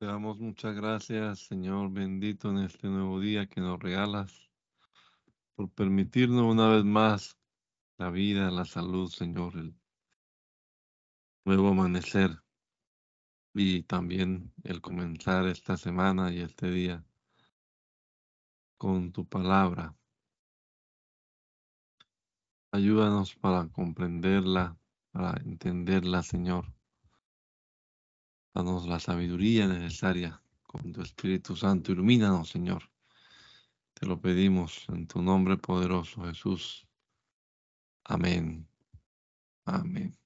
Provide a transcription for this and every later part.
Te damos muchas gracias, Señor bendito, en este nuevo día que nos regalas, por permitirnos una vez más la vida, la salud, Señor, el nuevo amanecer y también el comenzar esta semana y este día con tu palabra. Ayúdanos para comprenderla, para entenderla, Señor Danos la sabiduría necesaria con tu Espíritu Santo. Ilumínanos, Señor. Te lo pedimos en tu nombre poderoso, Jesús. Amén. Amén.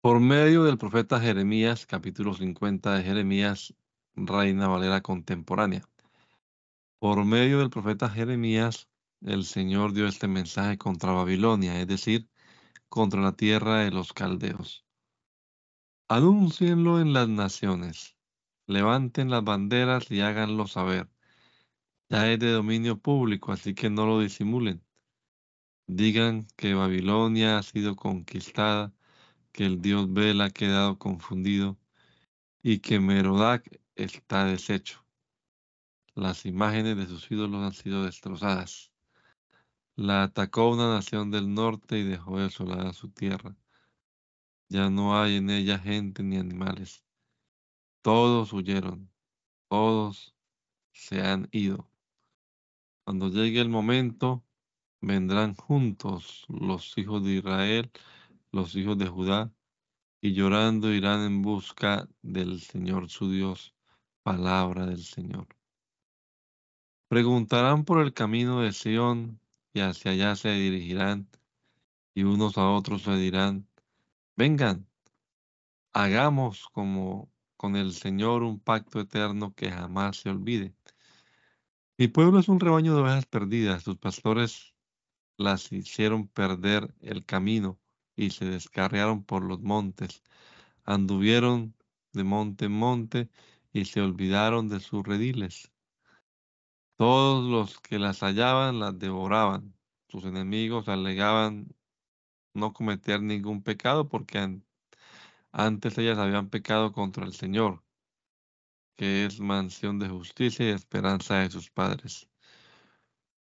Por medio del profeta Jeremías, capítulo 50 de Jeremías, Reina Valera contemporánea. Por medio del profeta Jeremías, el Señor dio este mensaje contra Babilonia, es decir, contra la tierra de los caldeos. Anúncienlo en las naciones, levanten las banderas y háganlo saber. Ya es de dominio público, así que no lo disimulen. Digan que Babilonia ha sido conquistada, que el dios Bel ha quedado confundido y que Merodac está deshecho. Las imágenes de sus ídolos han sido destrozadas. La atacó una nación del norte y dejó desolada su tierra. Ya no hay en ella gente ni animales. Todos huyeron, todos se han ido. Cuando llegue el momento, vendrán juntos los hijos de Israel, los hijos de Judá, y llorando irán en busca del Señor su Dios, palabra del Señor. Preguntarán por el camino de Sión y hacia allá se dirigirán, y unos a otros se dirán, Vengan, hagamos como con el Señor un pacto eterno que jamás se olvide. Mi pueblo es un rebaño de ovejas perdidas. Sus pastores las hicieron perder el camino y se descarriaron por los montes. Anduvieron de monte en monte y se olvidaron de sus rediles. Todos los que las hallaban las devoraban. Sus enemigos alegaban no cometer ningún pecado porque antes ellas habían pecado contra el Señor, que es mansión de justicia y esperanza de sus padres.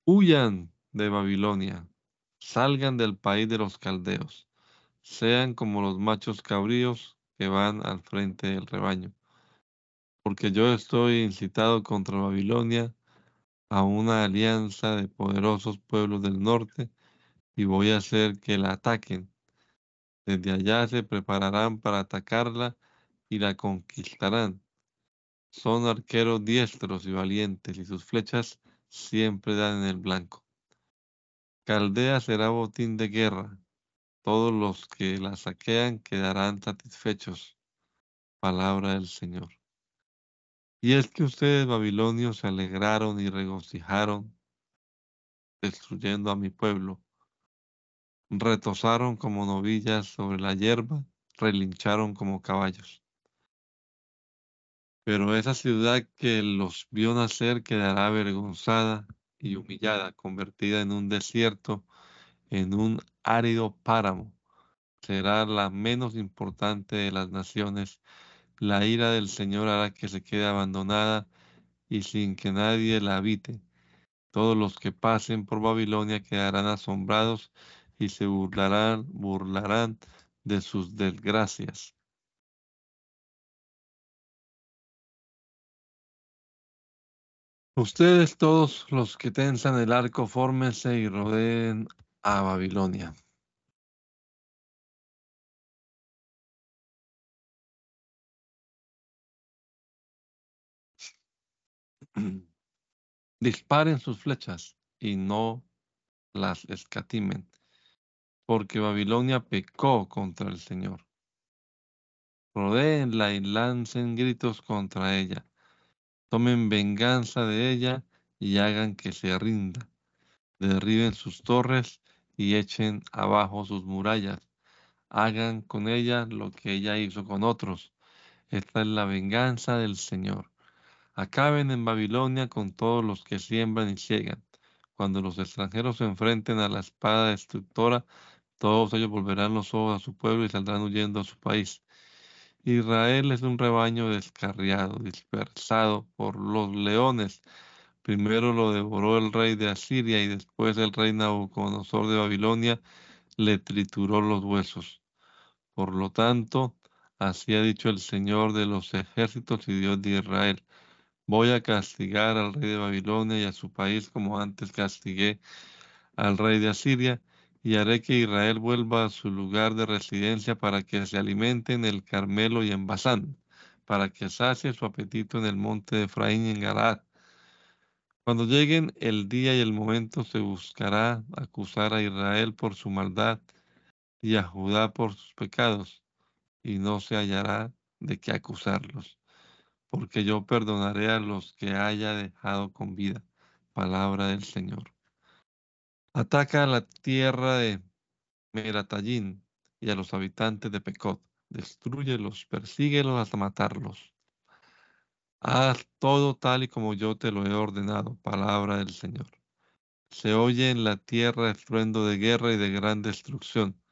Huyan de Babilonia, salgan del país de los caldeos, sean como los machos cabríos que van al frente del rebaño. Porque yo estoy incitado contra Babilonia a una alianza de poderosos pueblos del norte y voy a hacer que la ataquen. Desde allá se prepararán para atacarla y la conquistarán. Son arqueros diestros y valientes y sus flechas siempre dan en el blanco. Caldea será botín de guerra. Todos los que la saquean quedarán satisfechos. Palabra del Señor. Y es que ustedes, babilonios, se alegraron y regocijaron, destruyendo a mi pueblo retosaron como novillas sobre la hierba, relincharon como caballos. Pero esa ciudad que los vio nacer quedará avergonzada y humillada, convertida en un desierto, en un árido páramo. Será la menos importante de las naciones. La ira del Señor hará que se quede abandonada y sin que nadie la habite. Todos los que pasen por Babilonia quedarán asombrados y se burlarán, burlarán de sus desgracias. Ustedes todos los que tensan el arco, fórmense y rodeen a Babilonia. Disparen sus flechas y no las escatimen porque Babilonia pecó contra el Señor. Rodéenla y lancen gritos contra ella. Tomen venganza de ella y hagan que se rinda. Derriben sus torres y echen abajo sus murallas. Hagan con ella lo que ella hizo con otros. Esta es la venganza del Señor. Acaben en Babilonia con todos los que siembran y ciegan. Cuando los extranjeros se enfrenten a la espada destructora, todos ellos volverán los ojos a su pueblo y saldrán huyendo a su país. Israel es un rebaño descarriado, dispersado por los leones. Primero lo devoró el rey de Asiria y después el rey Nabucodonosor de Babilonia le trituró los huesos. Por lo tanto, así ha dicho el Señor de los ejércitos y Dios de Israel. Voy a castigar al rey de Babilonia y a su país como antes castigué al rey de Asiria, y haré que Israel vuelva a su lugar de residencia para que se alimente en el Carmelo y en Basán, para que sacie su apetito en el monte de Efraín y en Galaad. Cuando lleguen el día y el momento, se buscará acusar a Israel por su maldad y a Judá por sus pecados, y no se hallará de qué acusarlos porque yo perdonaré a los que haya dejado con vida. Palabra del Señor. Ataca a la tierra de Meratallín y a los habitantes de Pecot. Destruyelos, persíguelos hasta matarlos. Haz todo tal y como yo te lo he ordenado. Palabra del Señor. Se oye en la tierra estruendo de guerra y de gran destrucción.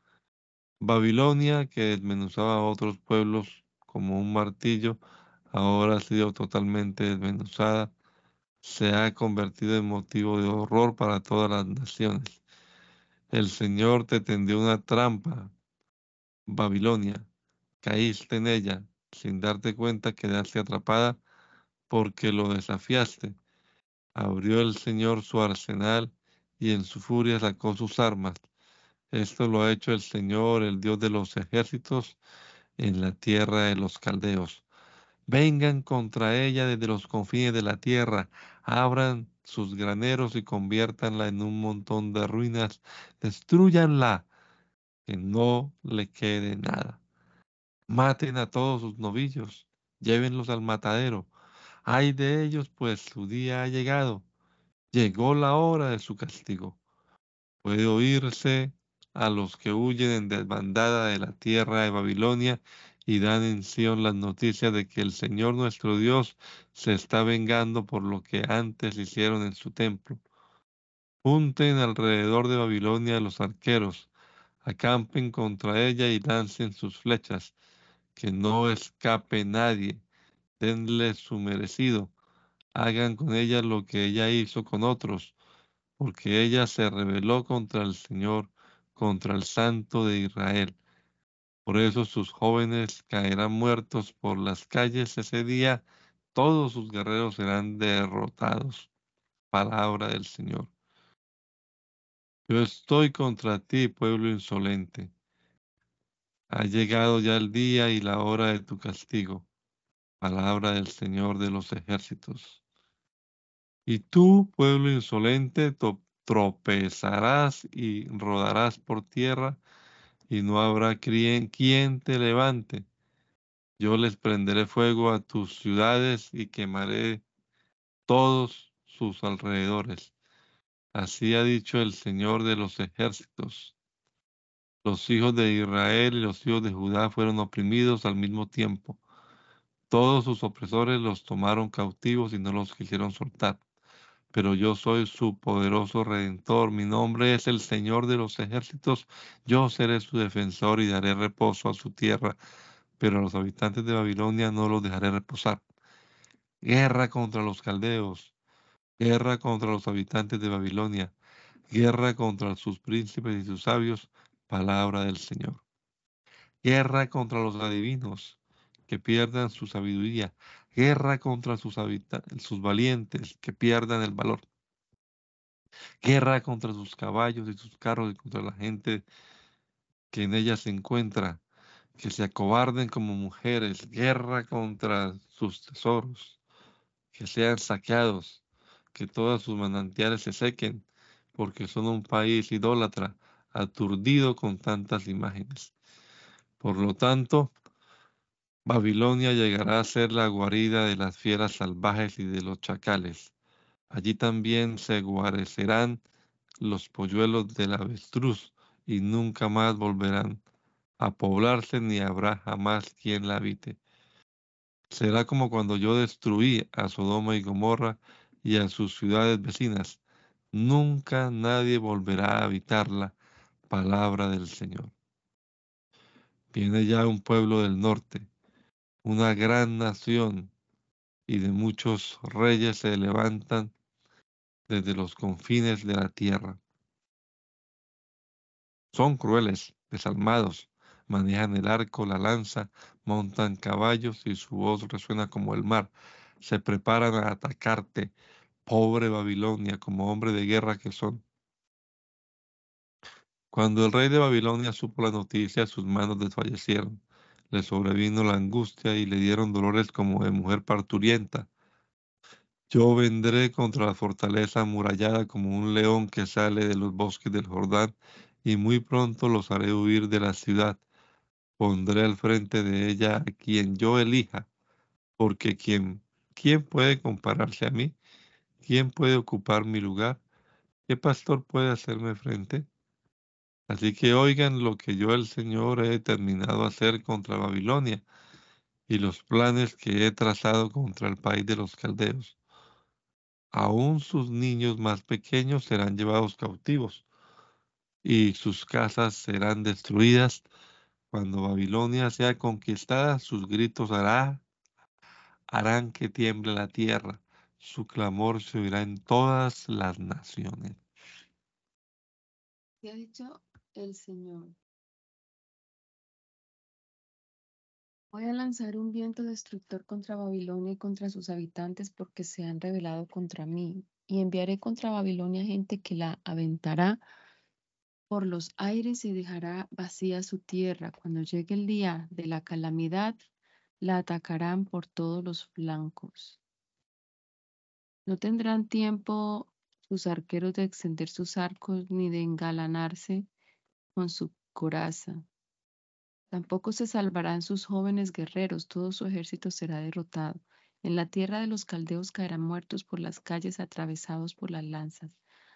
Babilonia, que desmenuzaba a otros pueblos como un martillo, ahora ha sido totalmente desmenuzada, se ha convertido en motivo de horror para todas las naciones. El Señor te tendió una trampa, Babilonia, caíste en ella, sin darte cuenta quedaste atrapada porque lo desafiaste. Abrió el Señor su arsenal y en su furia sacó sus armas. Esto lo ha hecho el Señor, el Dios de los ejércitos, en la tierra de los caldeos. Vengan contra ella desde los confines de la tierra, abran sus graneros y conviértanla en un montón de ruinas, destruyanla, que no le quede nada. Maten a todos sus novillos, llévenlos al matadero. Ay de ellos, pues su día ha llegado. Llegó la hora de su castigo. Puede oírse a los que huyen en desbandada de la tierra de Babilonia y dan en Sion las noticias de que el Señor nuestro Dios se está vengando por lo que antes hicieron en su templo. Junten alrededor de Babilonia los arqueros, acampen contra ella y lancen sus flechas, que no escape nadie, denle su merecido, hagan con ella lo que ella hizo con otros, porque ella se rebeló contra el Señor, contra el Santo de Israel. Por eso sus jóvenes caerán muertos por las calles ese día, todos sus guerreros serán derrotados. Palabra del Señor. Yo estoy contra ti, pueblo insolente. Ha llegado ya el día y la hora de tu castigo. Palabra del Señor de los ejércitos. Y tú, pueblo insolente, tropezarás y rodarás por tierra y no habrá quien, te levante. Yo les prenderé fuego a tus ciudades y quemaré todos sus alrededores. Así ha dicho el Señor de los ejércitos. Los hijos de Israel y los hijos de Judá fueron oprimidos al mismo tiempo. Todos sus opresores los tomaron cautivos y no los quisieron soltar pero yo soy su poderoso redentor. Mi nombre es el Señor de los ejércitos. Yo seré su defensor y daré reposo a su tierra, pero a los habitantes de Babilonia no los dejaré reposar. Guerra contra los caldeos, guerra contra los habitantes de Babilonia, guerra contra sus príncipes y sus sabios, palabra del Señor. Guerra contra los adivinos, que pierdan su sabiduría, guerra contra sus, sus valientes, que pierdan el valor, guerra contra sus caballos y sus carros y contra la gente que en ella se encuentra, que se acobarden como mujeres, guerra contra sus tesoros, que sean saqueados, que todas sus manantiales se sequen, porque son un país idólatra, aturdido con tantas imágenes. Por lo tanto, Babilonia llegará a ser la guarida de las fieras salvajes y de los chacales. Allí también se guarecerán los polluelos del avestruz y nunca más volverán a poblarse ni habrá jamás quien la habite. Será como cuando yo destruí a Sodoma y Gomorra y a sus ciudades vecinas. Nunca nadie volverá a habitarla. Palabra del Señor. Viene ya un pueblo del norte una gran nación y de muchos reyes se levantan desde los confines de la tierra. Son crueles, desalmados, manejan el arco, la lanza, montan caballos y su voz resuena como el mar. Se preparan a atacarte, pobre Babilonia, como hombre de guerra que son. Cuando el rey de Babilonia supo la noticia, sus manos desfallecieron. Le sobrevino la angustia y le dieron dolores como de mujer parturienta. Yo vendré contra la fortaleza amurallada como un león que sale de los bosques del Jordán, y muy pronto los haré huir de la ciudad. Pondré al frente de ella a quien yo elija, porque quien, ¿quién puede compararse a mí? ¿Quién puede ocupar mi lugar? ¿Qué pastor puede hacerme frente? Así que oigan lo que yo el Señor he determinado hacer contra Babilonia y los planes que he trazado contra el país de los caldeos. Aún sus niños más pequeños serán llevados cautivos y sus casas serán destruidas. Cuando Babilonia sea conquistada, sus gritos hará, harán que tiemble la tierra. Su clamor se oirá en todas las naciones. ¿Qué ha dicho el Señor? Voy a lanzar un viento destructor contra Babilonia y contra sus habitantes porque se han rebelado contra mí. Y enviaré contra Babilonia gente que la aventará por los aires y dejará vacía su tierra. Cuando llegue el día de la calamidad, la atacarán por todos los flancos. No tendrán tiempo sus arqueros de extender sus arcos ni de engalanarse con su coraza. Tampoco se salvarán sus jóvenes guerreros, todo su ejército será derrotado. En la tierra de los caldeos caerán muertos por las calles atravesados por las lanzas.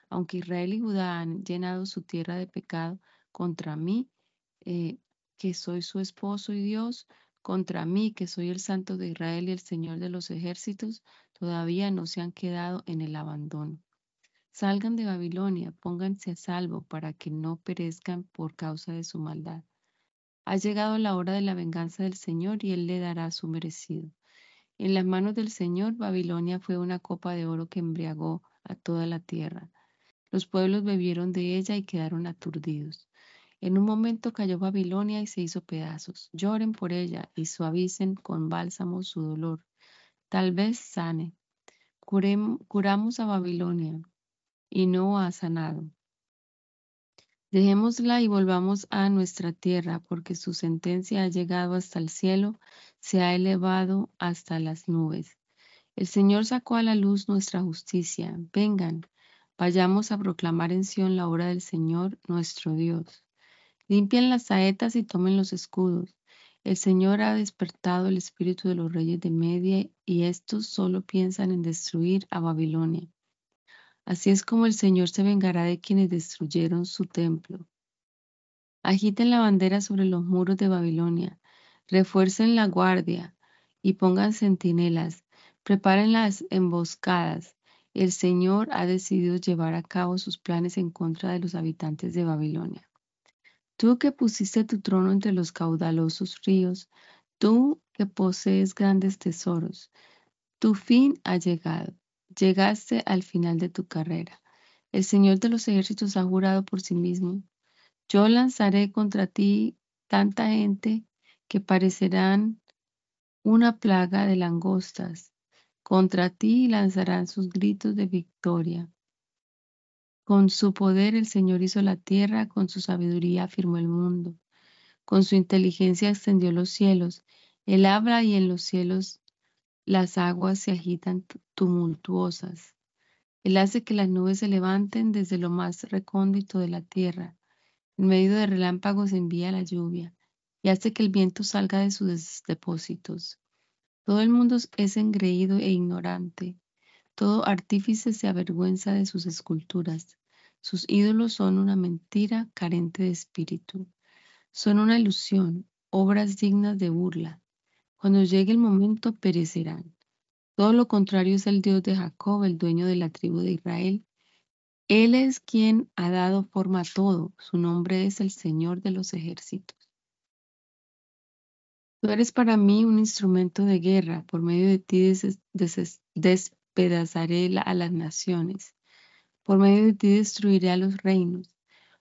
Aunque Israel y Judá han llenado su tierra de pecado contra mí, eh, que soy su esposo y Dios, contra mí, que soy el Santo de Israel y el Señor de los ejércitos, todavía no se han quedado en el abandono. Salgan de Babilonia, pónganse a salvo para que no perezcan por causa de su maldad. Ha llegado la hora de la venganza del Señor y Él le dará su merecido. En las manos del Señor, Babilonia fue una copa de oro que embriagó a toda la tierra. Los pueblos bebieron de ella y quedaron aturdidos. En un momento cayó Babilonia y se hizo pedazos. Lloren por ella y suavicen con bálsamo su dolor. Tal vez sane. curamos a Babilonia y no ha sanado. Dejémosla y volvamos a nuestra tierra, porque su sentencia ha llegado hasta el cielo, se ha elevado hasta las nubes. El Señor sacó a la luz nuestra justicia. Vengan, vayamos a proclamar en Sión la obra del Señor nuestro Dios. Limpien las saetas y tomen los escudos. El Señor ha despertado el espíritu de los reyes de Media y estos solo piensan en destruir a Babilonia. Así es como el Señor se vengará de quienes destruyeron su templo. Agiten la bandera sobre los muros de Babilonia, refuercen la guardia y pongan centinelas, preparen las emboscadas. El Señor ha decidido llevar a cabo sus planes en contra de los habitantes de Babilonia. Tú que pusiste tu trono entre los caudalosos ríos, tú que posees grandes tesoros, tu fin ha llegado. Llegaste al final de tu carrera. El Señor de los ejércitos ha jurado por sí mismo. Yo lanzaré contra ti tanta gente que parecerán una plaga de langostas. Contra ti lanzarán sus gritos de victoria. Con su poder el Señor hizo la tierra, con su sabiduría afirmó el mundo, con su inteligencia extendió los cielos. Él habla y en los cielos las aguas se agitan tumultuosas. Él hace que las nubes se levanten desde lo más recóndito de la tierra. En medio de relámpagos envía la lluvia y hace que el viento salga de sus depósitos. Todo el mundo es engreído e ignorante. Todo artífice se avergüenza de sus esculturas. Sus ídolos son una mentira carente de espíritu. Son una ilusión, obras dignas de burla. Cuando llegue el momento perecerán. Todo lo contrario es el Dios de Jacob, el dueño de la tribu de Israel. Él es quien ha dado forma a todo. Su nombre es el Señor de los ejércitos. Tú eres para mí un instrumento de guerra, por medio de ti despedazaré a las naciones, por medio de ti destruiré a los reinos,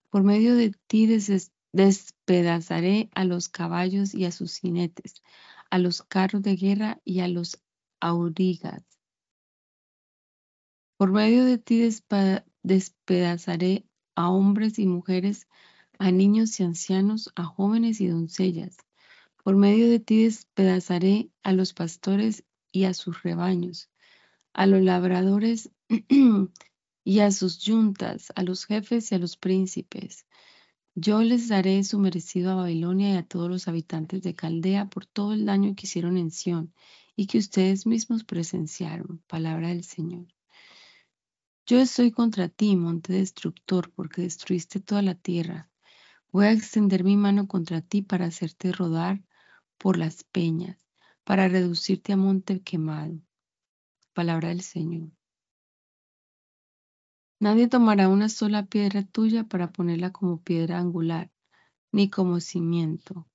por medio de ti despedazaré a los caballos y a sus jinetes, a los carros de guerra y a los aurigas. Por medio de ti despedazaré a hombres y mujeres, a niños y ancianos, a jóvenes y doncellas. Por medio de ti despedazaré a los pastores y a sus rebaños, a los labradores y a sus yuntas, a los jefes y a los príncipes. Yo les daré su merecido a Babilonia y a todos los habitantes de Caldea por todo el daño que hicieron en Sión y que ustedes mismos presenciaron. Palabra del Señor. Yo estoy contra ti, monte destructor, porque destruiste toda la tierra. Voy a extender mi mano contra ti para hacerte rodar por las peñas, para reducirte a monte quemado. Palabra del Señor. Nadie tomará una sola piedra tuya para ponerla como piedra angular, ni como cimiento.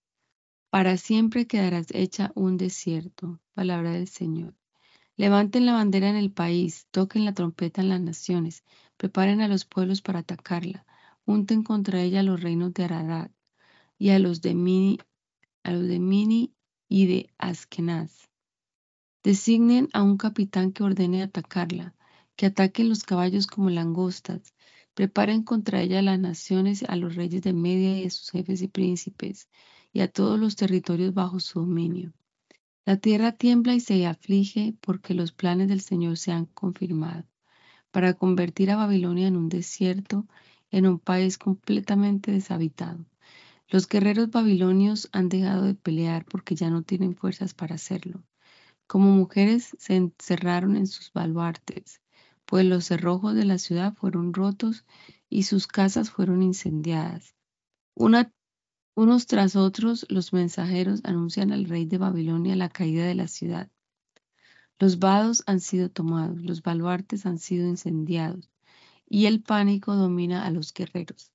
Para siempre quedarás hecha un desierto. Palabra del Señor. Levanten la bandera en el país, toquen la trompeta en las naciones, preparen a los pueblos para atacarla, junten contra ella los reinos de Ararat y a los de Mini, a los de Mini y de Askenaz. Designen a un capitán que ordene atacarla, que ataquen los caballos como langostas, preparen contra ella a las naciones, a los reyes de Media y a sus jefes y príncipes, y a todos los territorios bajo su dominio. La tierra tiembla y se aflige porque los planes del Señor se han confirmado, para convertir a Babilonia en un desierto, en un país completamente deshabitado. Los guerreros babilonios han dejado de pelear porque ya no tienen fuerzas para hacerlo. Como mujeres se encerraron en sus baluartes, pues los cerrojos de la ciudad fueron rotos y sus casas fueron incendiadas. Unos tras otros, los mensajeros anuncian al rey de Babilonia la caída de la ciudad. Los vados han sido tomados, los baluartes han sido incendiados, y el pánico domina a los guerreros.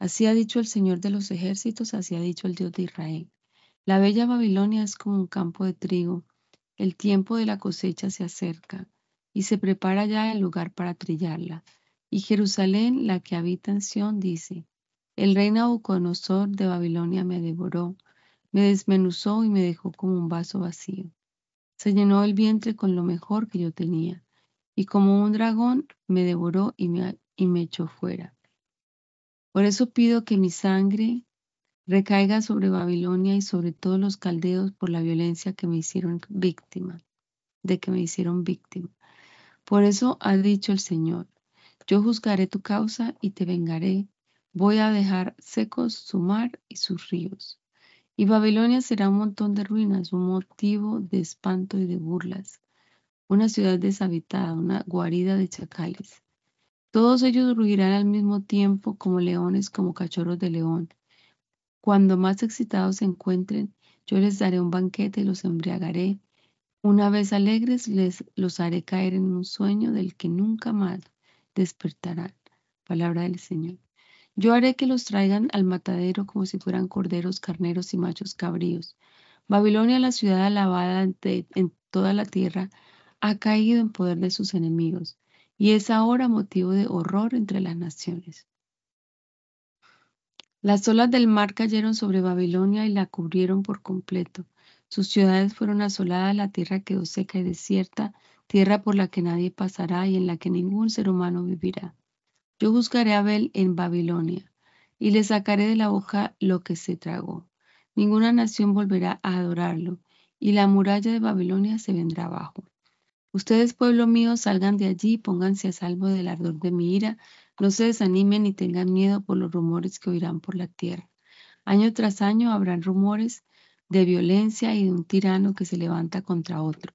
Así ha dicho el Señor de los ejércitos, así ha dicho el Dios de Israel. La bella Babilonia es como un campo de trigo, el tiempo de la cosecha se acerca, y se prepara ya el lugar para trillarla. Y Jerusalén, la que habita en Sión, dice, el rey Nabucodonosor de Babilonia me devoró, me desmenuzó y me dejó como un vaso vacío. Se llenó el vientre con lo mejor que yo tenía, y como un dragón me devoró y me, y me echó fuera. Por eso pido que mi sangre recaiga sobre Babilonia y sobre todos los caldeos por la violencia que me hicieron víctima, de que me hicieron víctima. Por eso ha dicho el Señor, yo juzgaré tu causa y te vengaré Voy a dejar secos su mar y sus ríos. Y Babilonia será un montón de ruinas, un motivo de espanto y de burlas, una ciudad deshabitada, una guarida de chacales. Todos ellos ruirán al mismo tiempo como leones, como cachorros de león. Cuando más excitados se encuentren, yo les daré un banquete y los embriagaré. Una vez alegres, les los haré caer en un sueño del que nunca más despertarán. Palabra del Señor. Yo haré que los traigan al matadero como si fueran corderos, carneros y machos cabríos. Babilonia, la ciudad alabada en toda la tierra, ha caído en poder de sus enemigos y es ahora motivo de horror entre las naciones. Las olas del mar cayeron sobre Babilonia y la cubrieron por completo. Sus ciudades fueron asoladas, la tierra quedó seca y desierta, tierra por la que nadie pasará y en la que ningún ser humano vivirá. Yo juzgaré a Abel en Babilonia y le sacaré de la boca lo que se tragó. Ninguna nación volverá a adorarlo y la muralla de Babilonia se vendrá abajo. Ustedes, pueblo mío, salgan de allí y pónganse a salvo del ardor de mi ira. No se desanimen ni tengan miedo por los rumores que oirán por la tierra. Año tras año habrán rumores de violencia y de un tirano que se levanta contra otro.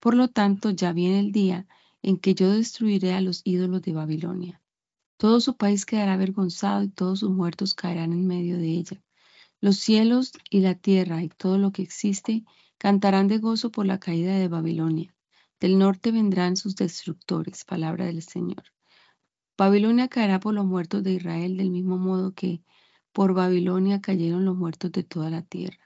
Por lo tanto, ya viene el día en que yo destruiré a los ídolos de Babilonia. Todo su país quedará avergonzado y todos sus muertos caerán en medio de ella. Los cielos y la tierra y todo lo que existe cantarán de gozo por la caída de Babilonia. Del norte vendrán sus destructores, palabra del Señor. Babilonia caerá por los muertos de Israel del mismo modo que por Babilonia cayeron los muertos de toda la tierra.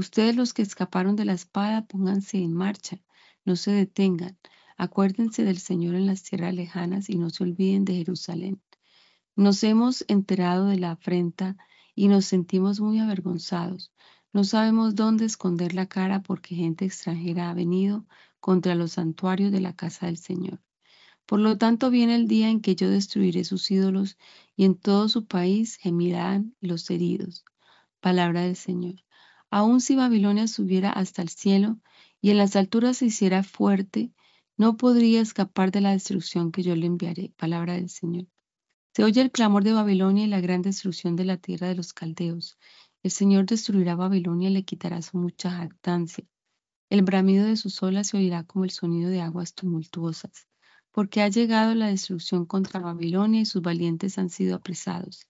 Ustedes los que escaparon de la espada, pónganse en marcha, no se detengan. Acuérdense del Señor en las tierras lejanas y no se olviden de Jerusalén. Nos hemos enterado de la afrenta y nos sentimos muy avergonzados. No sabemos dónde esconder la cara porque gente extranjera ha venido contra los santuarios de la casa del Señor. Por lo tanto viene el día en que yo destruiré sus ídolos y en todo su país gemirán los heridos. Palabra del Señor. Aun si Babilonia subiera hasta el cielo y en las alturas se hiciera fuerte, no podría escapar de la destrucción que yo le enviaré. Palabra del Señor. Se oye el clamor de Babilonia y la gran destrucción de la tierra de los caldeos. El Señor destruirá Babilonia y le quitará su mucha jactancia. El bramido de sus olas se oirá como el sonido de aguas tumultuosas, porque ha llegado la destrucción contra Babilonia y sus valientes han sido apresados.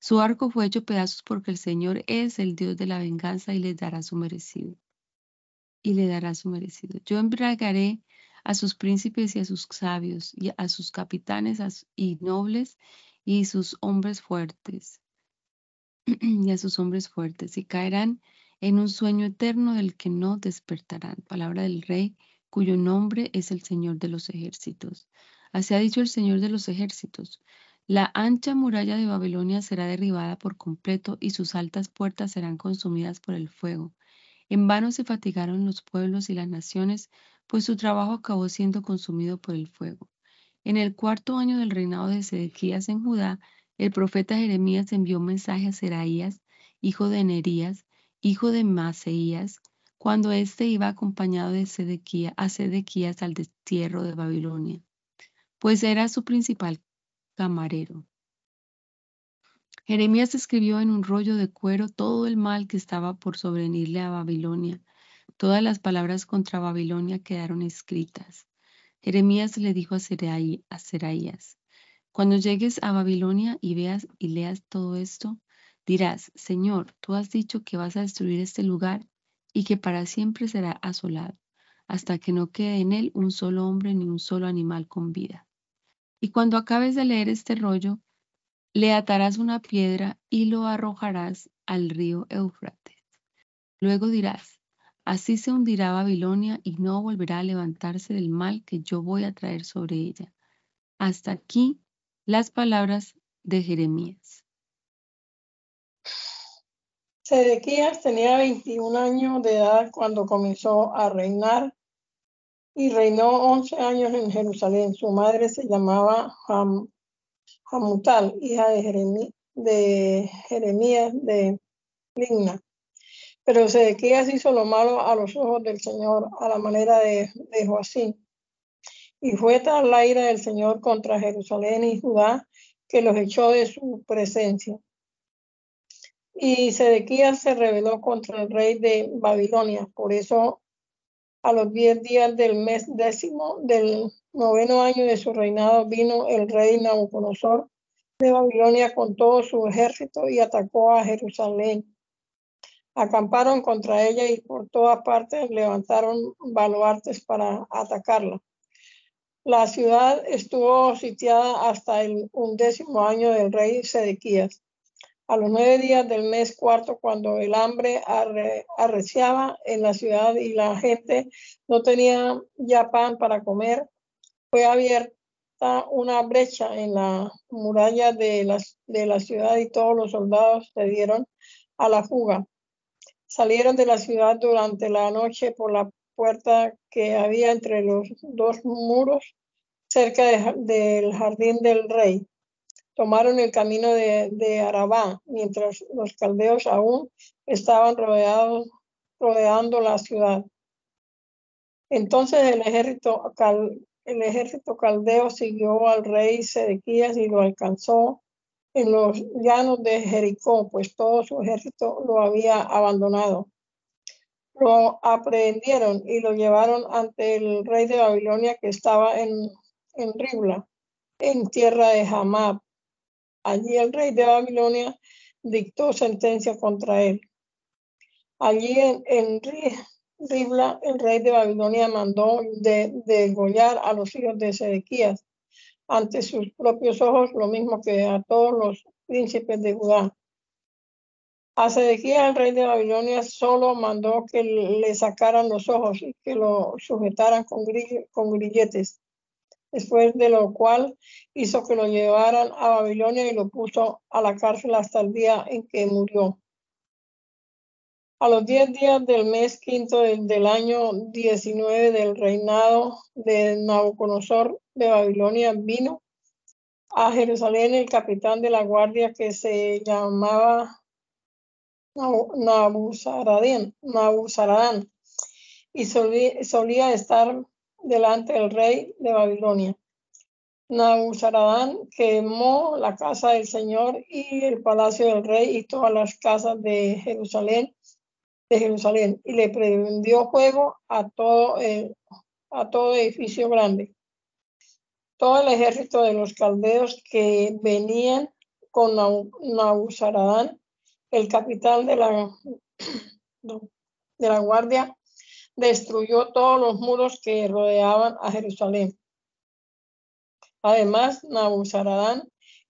Su arco fue hecho pedazos porque el Señor es el Dios de la venganza y le dará su merecido. Y le dará su merecido. Yo embriagaré a sus príncipes y a sus sabios, y a sus capitanes y nobles y sus hombres fuertes, y a sus hombres fuertes, y caerán en un sueño eterno del que no despertarán. Palabra del Rey, cuyo nombre es el Señor de los ejércitos. Así ha dicho el Señor de los ejércitos. La ancha muralla de Babilonia será derribada por completo y sus altas puertas serán consumidas por el fuego. En vano se fatigaron los pueblos y las naciones, pues su trabajo acabó siendo consumido por el fuego. En el cuarto año del reinado de Sedequías en Judá, el profeta Jeremías envió un mensaje a Seraías, hijo de Nerías, hijo de Maseías, cuando éste iba acompañado de Sedequías, a Sedequías al destierro de Babilonia, pues era su principal camarero. Jeremías escribió en un rollo de cuero todo el mal que estaba por sobrevenirle a Babilonia. Todas las palabras contra Babilonia quedaron escritas. Jeremías le dijo a, Seraías, cuando llegues a Babilonia y veas y leas todo esto, dirás, Señor, tú has dicho que vas a destruir este lugar y que para siempre será asolado, hasta que no quede en él un solo hombre ni un solo animal con vida. Y cuando acabes de leer este rollo, le atarás una piedra y lo arrojarás al río Éufrates. Luego dirás, así se hundirá Babilonia y no volverá a levantarse del mal que yo voy a traer sobre ella. Hasta aquí las palabras de Jeremías. Sedequías tenía 21 años de edad cuando comenzó a reinar y reinó 11 años en Jerusalén. Su madre se llamaba Hamutal, hija de, de Jeremías de Ligna. Pero Sedequías hizo lo malo a los ojos del Señor, a la manera de, de. Y fue tal la ira del Señor contra Jerusalén y Judá que los echó de su presencia. Y Sedequías se rebeló contra el rey de Babilonia. Por eso a los diez días del mes décimo del noveno año de su reinado vino el rey Nabucodonosor de Babilonia con todo su ejército y atacó a Jerusalén. Acamparon contra ella y por todas partes levantaron baluartes para atacarla. La ciudad estuvo sitiada hasta el undécimo año del rey Sedequías a los nueve días del mes cuarto, cuando el hambre arreciaba en la ciudad y la gente no tenía ya pan para comer, fue abierta una brecha en la muralla de la, ciudad y todos los soldados se dieron a la fuga. Salieron de la ciudad durante la noche por la puerta que había entre los dos muros cerca del jardín del rey tomaron el camino de, Arabá, mientras los caldeos aún estaban rodeados, rodeando la ciudad. Entonces el ejército, el ejército caldeo siguió al rey Sedequías y lo alcanzó en los llanos de Jericó, pues todo su ejército lo había abandonado. Lo aprendieron y lo llevaron ante el rey de Babilonia que estaba en, en Ribla, en tierra de Hamab Allí el rey de Babilonia dictó sentencia contra él. Allí en, Ribla, el rey de Babilonia mandó de, degollar a los hijos de Sedequías ante sus propios ojos, lo mismo que a todos los príncipes de Judá. A Sedequía, el rey de Babilonia, solo mandó que le sacaran los ojos y que lo sujetaran con grilletes. Después de lo cual hizo que lo llevaran a Babilonia y lo puso a la cárcel hasta el día en que murió. A los diez días del mes quinto del, año 19 del reinado de Nabucodonosor de Babilonia, vino a Jerusalén el capitán de la guardia que se llamaba Nabuzaradán, y solía, estar delante del rey de Babilonia. Nabuzaradán quemó la casa del Señor y el palacio del rey y todas las casas de Jerusalén y le prendió fuego a todo, a todo edificio grande. Todo el ejército de los caldeos que venían con Nabuzaradán, el capitán de la, de la guardia, destruyó todos los muros que rodeaban a Jerusalén. Además, Nabuzaradán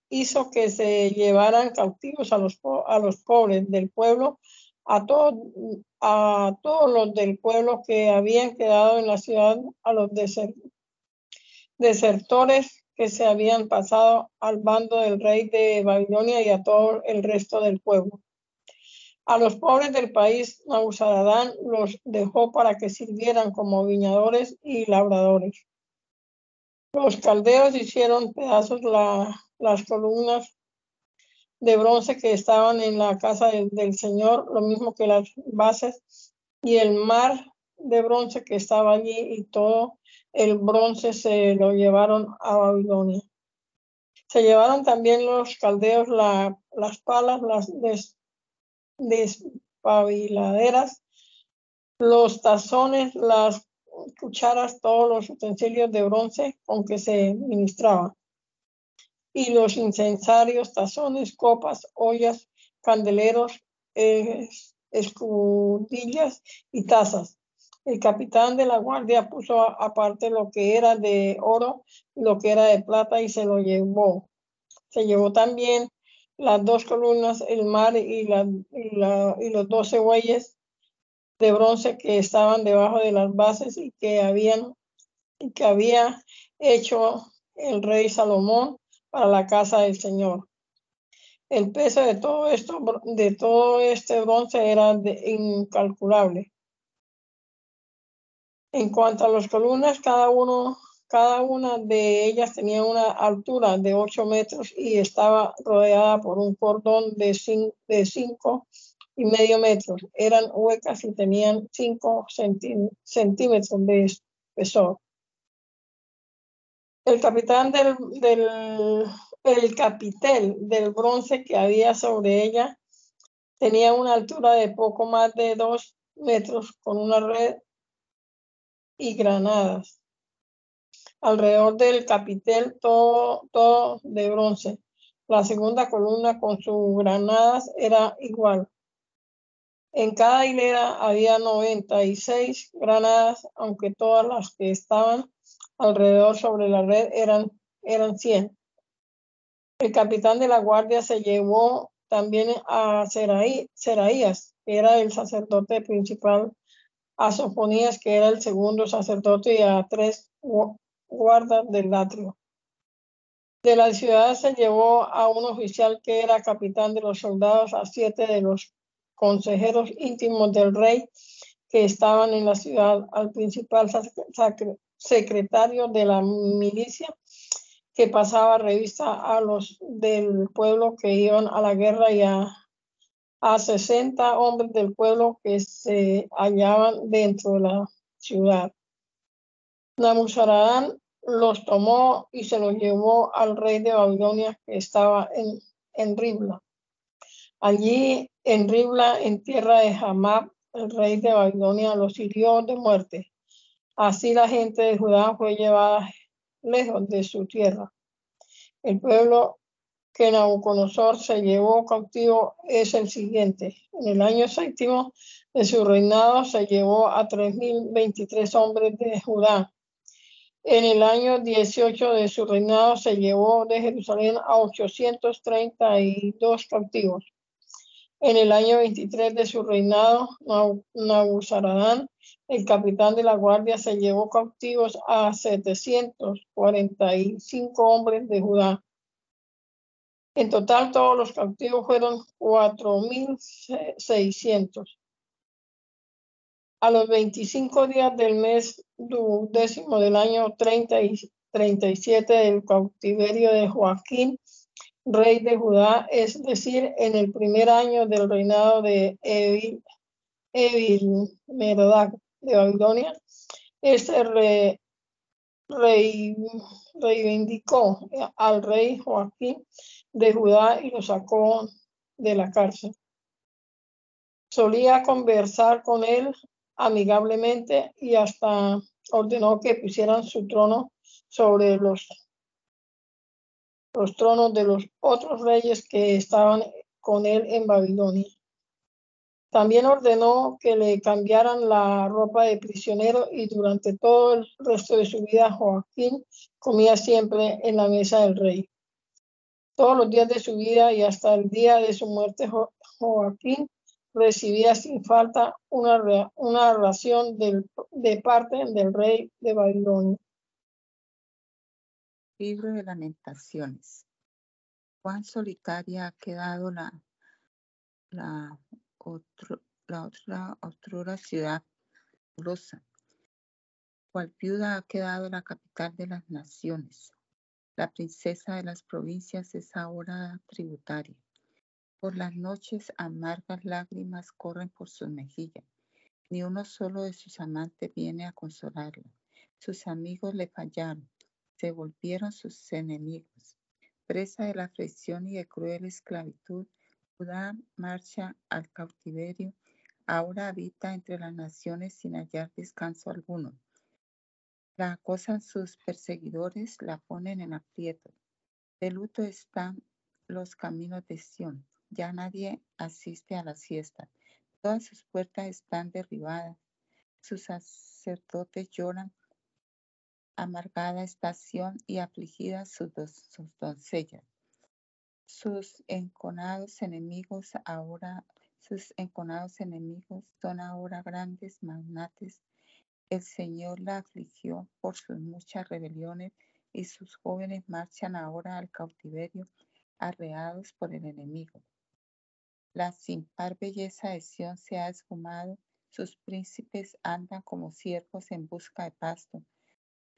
hizo que se llevaran cautivos a los, a los pobres del pueblo a, todos a todos los del pueblo que habían quedado en la ciudad, a los desertores que se habían pasado al bando del rey de Babilonia y a todo el resto del pueblo. A los pobres del país, Nabuzaradán los dejó para que sirvieran como viñadores y labradores. Los caldeos hicieron pedazos las columnas de bronce que estaban en la casa del, Señor, lo mismo que las bases y el mar de bronce que estaba allí y todo el bronce se lo llevaron a Babilonia. Se llevaron también los caldeos las palas, las despabiladeras, los tazones, las cucharas, todos los utensilios de bronce con que se ministraba y los incensarios, tazones, copas, ollas, candeleros, escudillas y tazas. El capitán de la guardia puso aparte lo que era de oro lo que era de plata y se lo llevó. Se llevó también las dos columnas, el mar y, los doce bueyes de bronce que estaban debajo de las bases y que habían y que había hecho el rey Salomón para la casa del Señor. El peso de todo esto, de todo este bronce era incalculable. En cuanto a las columnas, cada uno, cada una de ellas tenía una altura de 8 metros y estaba rodeada por un cordón de 5 de cinco y medio metros. Eran huecas y tenían 5 centímetros de espesor. El capitán del, el capitel del bronce que había sobre ella tenía una altura de poco más de dos metros con una red y granadas. Alrededor del capitel todo, todo de bronce. La segunda columna con sus granadas era igual. En cada hilera había 96 granadas, aunque todas las que estaban alrededor sobre la red eran, eran 100. El capitán de la guardia se llevó también a Seraías, que era el sacerdote principal, a Sofonías, que era el segundo sacerdote, y a tres guardas del atrio. De la ciudad se llevó a un oficial que era capitán de los soldados, a siete de los consejeros íntimos del rey que estaban en la ciudad, al principal secretario de la milicia que pasaba revista a los del pueblo que iban a la guerra y a, a 60 hombres del pueblo que se hallaban dentro de la ciudad. Nabuzaradán los tomó y se los llevó al rey de Babilonia que estaba en, en Ribla. Allí en Ribla, en tierra de Hamab, el rey de Babilonia los hirió de muerte Así la gente de Judá fue llevada lejos de su tierra. El pueblo que Nabucodonosor se llevó cautivo es el siguiente. En el año séptimo de su reinado se llevó a 3.023 hombres de Judá. En el año 18 de su reinado se llevó de Jerusalén a 832 cautivos. En el año 23 de su reinado, Nabuzaradán, el capitán de la guardia, se llevó cautivos a 745 hombres de Judá. En total, todos los cautivos fueron 4.600. A los 25 días del mes décimo del año 30 y 37 del cautiverio de Joaquín, rey de Judá, es decir, en el primer año del reinado de Evil, Evil Merodac de Babilonia, este rey, reivindicó al rey Joaquín de Judá y lo sacó de la cárcel. Solía conversar con él amigablemente y hasta ordenó que pusieran su trono sobre los, los tronos de los otros reyes que estaban con él en Babilonia. También ordenó que le cambiaran la ropa de prisionero y durante todo el resto de su vida Joaquín comía siempre en la mesa del rey. Todos los días de su vida y hasta el día de su muerte Joaquín recibía sin falta una, una ración de parte del rey de Babilonia. Libro de Lamentaciones. Cuán solitaria ha quedado la, la, la otra, otra ciudad rosa. Cual viuda ha quedado la capital de las naciones. La princesa de las provincias es ahora tributaria. Por las noches amargas lágrimas corren por sus mejillas. Ni uno solo de sus amantes viene a consolarla. Sus amigos le fallaron, se volvieron sus enemigos. Presa de la aflicción y de cruel esclavitud, Judá marcha al cautiverio, ahora habita entre las naciones sin hallar descanso alguno. La acosan sus perseguidores, la ponen en aprieto. De luto están los caminos de Sión ya nadie asiste a la siesta. Todas sus puertas están derribadas. Sus sacerdotes lloran. Amargada estación y afligidas sus, sus doncellas. Sus enconados enemigos ahora, sus enconados enemigos son ahora grandes magnates. El Señor la afligió por sus muchas rebeliones y sus jóvenes marchan ahora al cautiverio, arreados por el enemigo. La sin par belleza de Sión se ha esfumado, sus príncipes andan como ciervos en busca de pasto.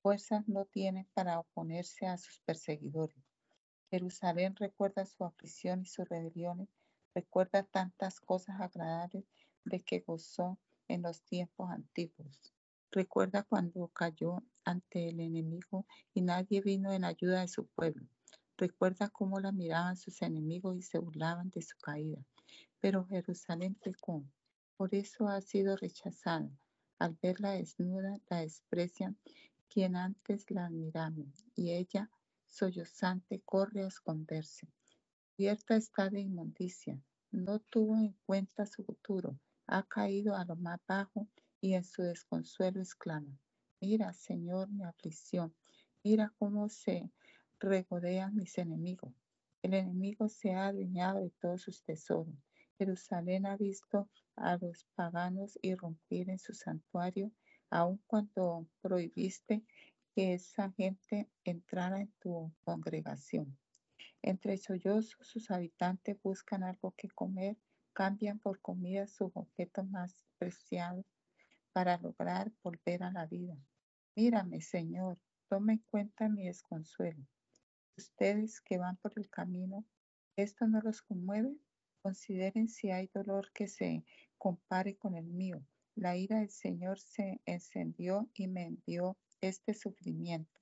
Fuerzas no tienen para oponerse a sus perseguidores. Jerusalén recuerda su aflicción y sus rebeliones, recuerda tantas cosas agradables de que gozó en los tiempos antiguos. Recuerda cuando cayó ante el enemigo y nadie vino en ayuda de su pueblo. Recuerda cómo la miraban sus enemigos y se burlaban de su caída. Pero Jerusalén pecó, por eso ha sido rechazada. Al verla desnuda, la desprecian quien antes la admiraban, y ella, sollozante, corre a esconderse. Cierta está de inmundicia, no tuvo en cuenta su futuro, ha caído a lo más bajo y en su desconsuelo exclama, mira, Señor, mi aflicción, mira cómo se regodean mis enemigos. El enemigo se ha adueñado de todos sus tesoros. Jerusalén ha visto a los paganos irrumpir en su santuario, aun cuando prohibiste que esa gente entrara en tu congregación. Entre sollozos, sus habitantes buscan algo que comer, cambian por comida sus objetos más preciados para lograr volver a la vida. Mírame, Señor, toma en cuenta mi desconsuelo. Ustedes que van por el camino, ¿esto no los conmueve? Consideren si hay dolor que se compare con el mío. La ira del Señor se encendió y me envió este sufrimiento.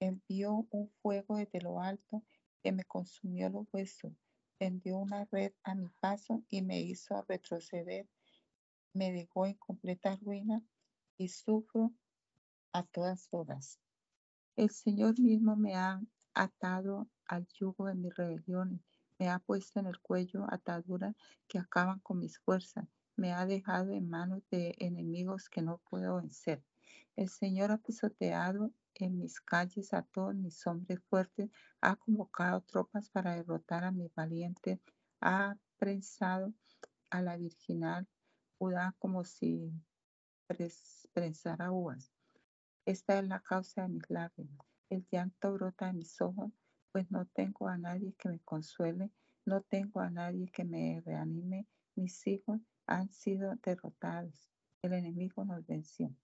Envió un fuego desde lo alto que me consumió los huesos. Tendió una red a mi paso y me hizo retroceder. Me dejó en completa ruina y sufro a todas horas. El Señor mismo me ha atado al yugo de mis rebeliones me ha puesto en el cuello ataduras que acaban con mis fuerzas. Me ha dejado en manos de enemigos que no puedo vencer. El Señor ha pisoteado en mis calles a todos mis hombres fuertes, ha convocado tropas para derrotar a mis valientes, ha prensado a la virginal Judá como si prensara uvas. Esta es la causa de mis lágrimas. El llanto brota de mis ojos, pues no tengo a nadie que me consuele, no tengo a nadie que me reanime. Mis hijos han sido derrotados. El enemigo nos venció.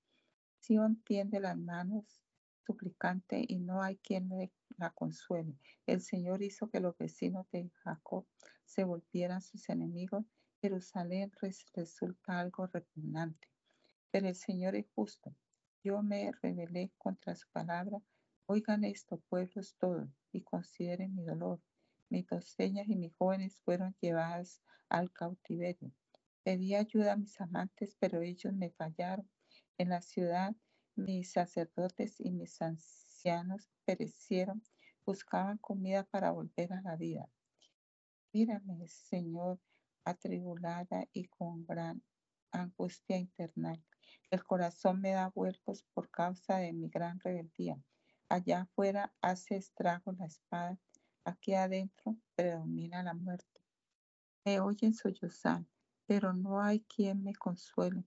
Sion tiende las manos suplicante y no hay quien la consuele. El Señor hizo que los vecinos de Jacob se volvieran sus enemigos. Jerusalén resulta algo repugnante. Pero el Señor es justo. Yo me rebelé contra su palabra. Oigan esto, pueblos todos, y consideren mi dolor. Mis doncellas y mis jóvenes fueron llevadas al cautiverio. Pedí ayuda a mis amantes, pero ellos me fallaron. En la ciudad mis sacerdotes y mis ancianos perecieron, buscaban comida para volver a la vida. Mírame, Señor, atribulada y con gran angustia internal. El corazón me da vuelcos por causa de mi gran rebeldía. Allá afuera hace estrago la espada, aquí adentro predomina la muerte. Me oyen sollozar, pero no hay quien me consuele.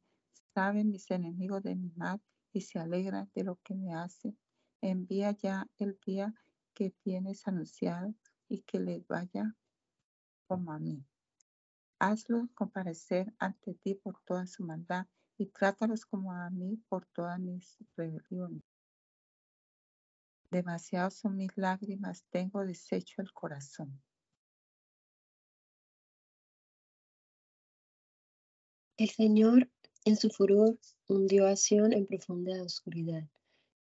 Saben mis enemigos de mi mal y se alegran de lo que me hace. Envía ya el día que tienes anunciado y que les vaya como a mí. Hazlos comparecer ante ti por toda su maldad y trátalos como a mí por todas mis rebeliones. Demasiadas son mis lágrimas, tengo deshecho el corazón. El Señor en su furor hundió a Sión en profunda oscuridad.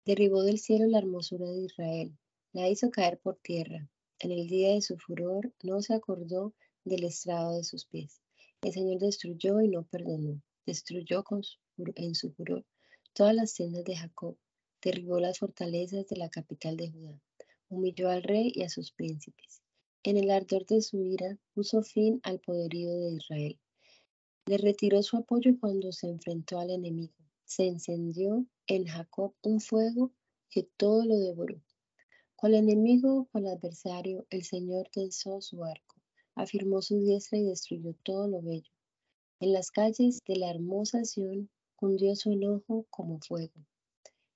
Derribó del cielo la hermosura de Israel, la hizo caer por tierra. En el día de su furor no se acordó del estrado de sus pies. El Señor destruyó y no perdonó. Destruyó con en su furor todas las tiendas de Jacob. Derribó las fortalezas de la capital de Judá. Humilló al rey y a sus príncipes. En el ardor de su ira puso fin al poderío de Israel. Le retiró su apoyo cuando se enfrentó al enemigo. Se encendió en Jacob un fuego que todo lo devoró. Cual enemigo, cual adversario, el Señor tensó su arco, afirmó su diestra y destruyó todo lo bello. En las calles de la hermosa Sión cundió su enojo como fuego.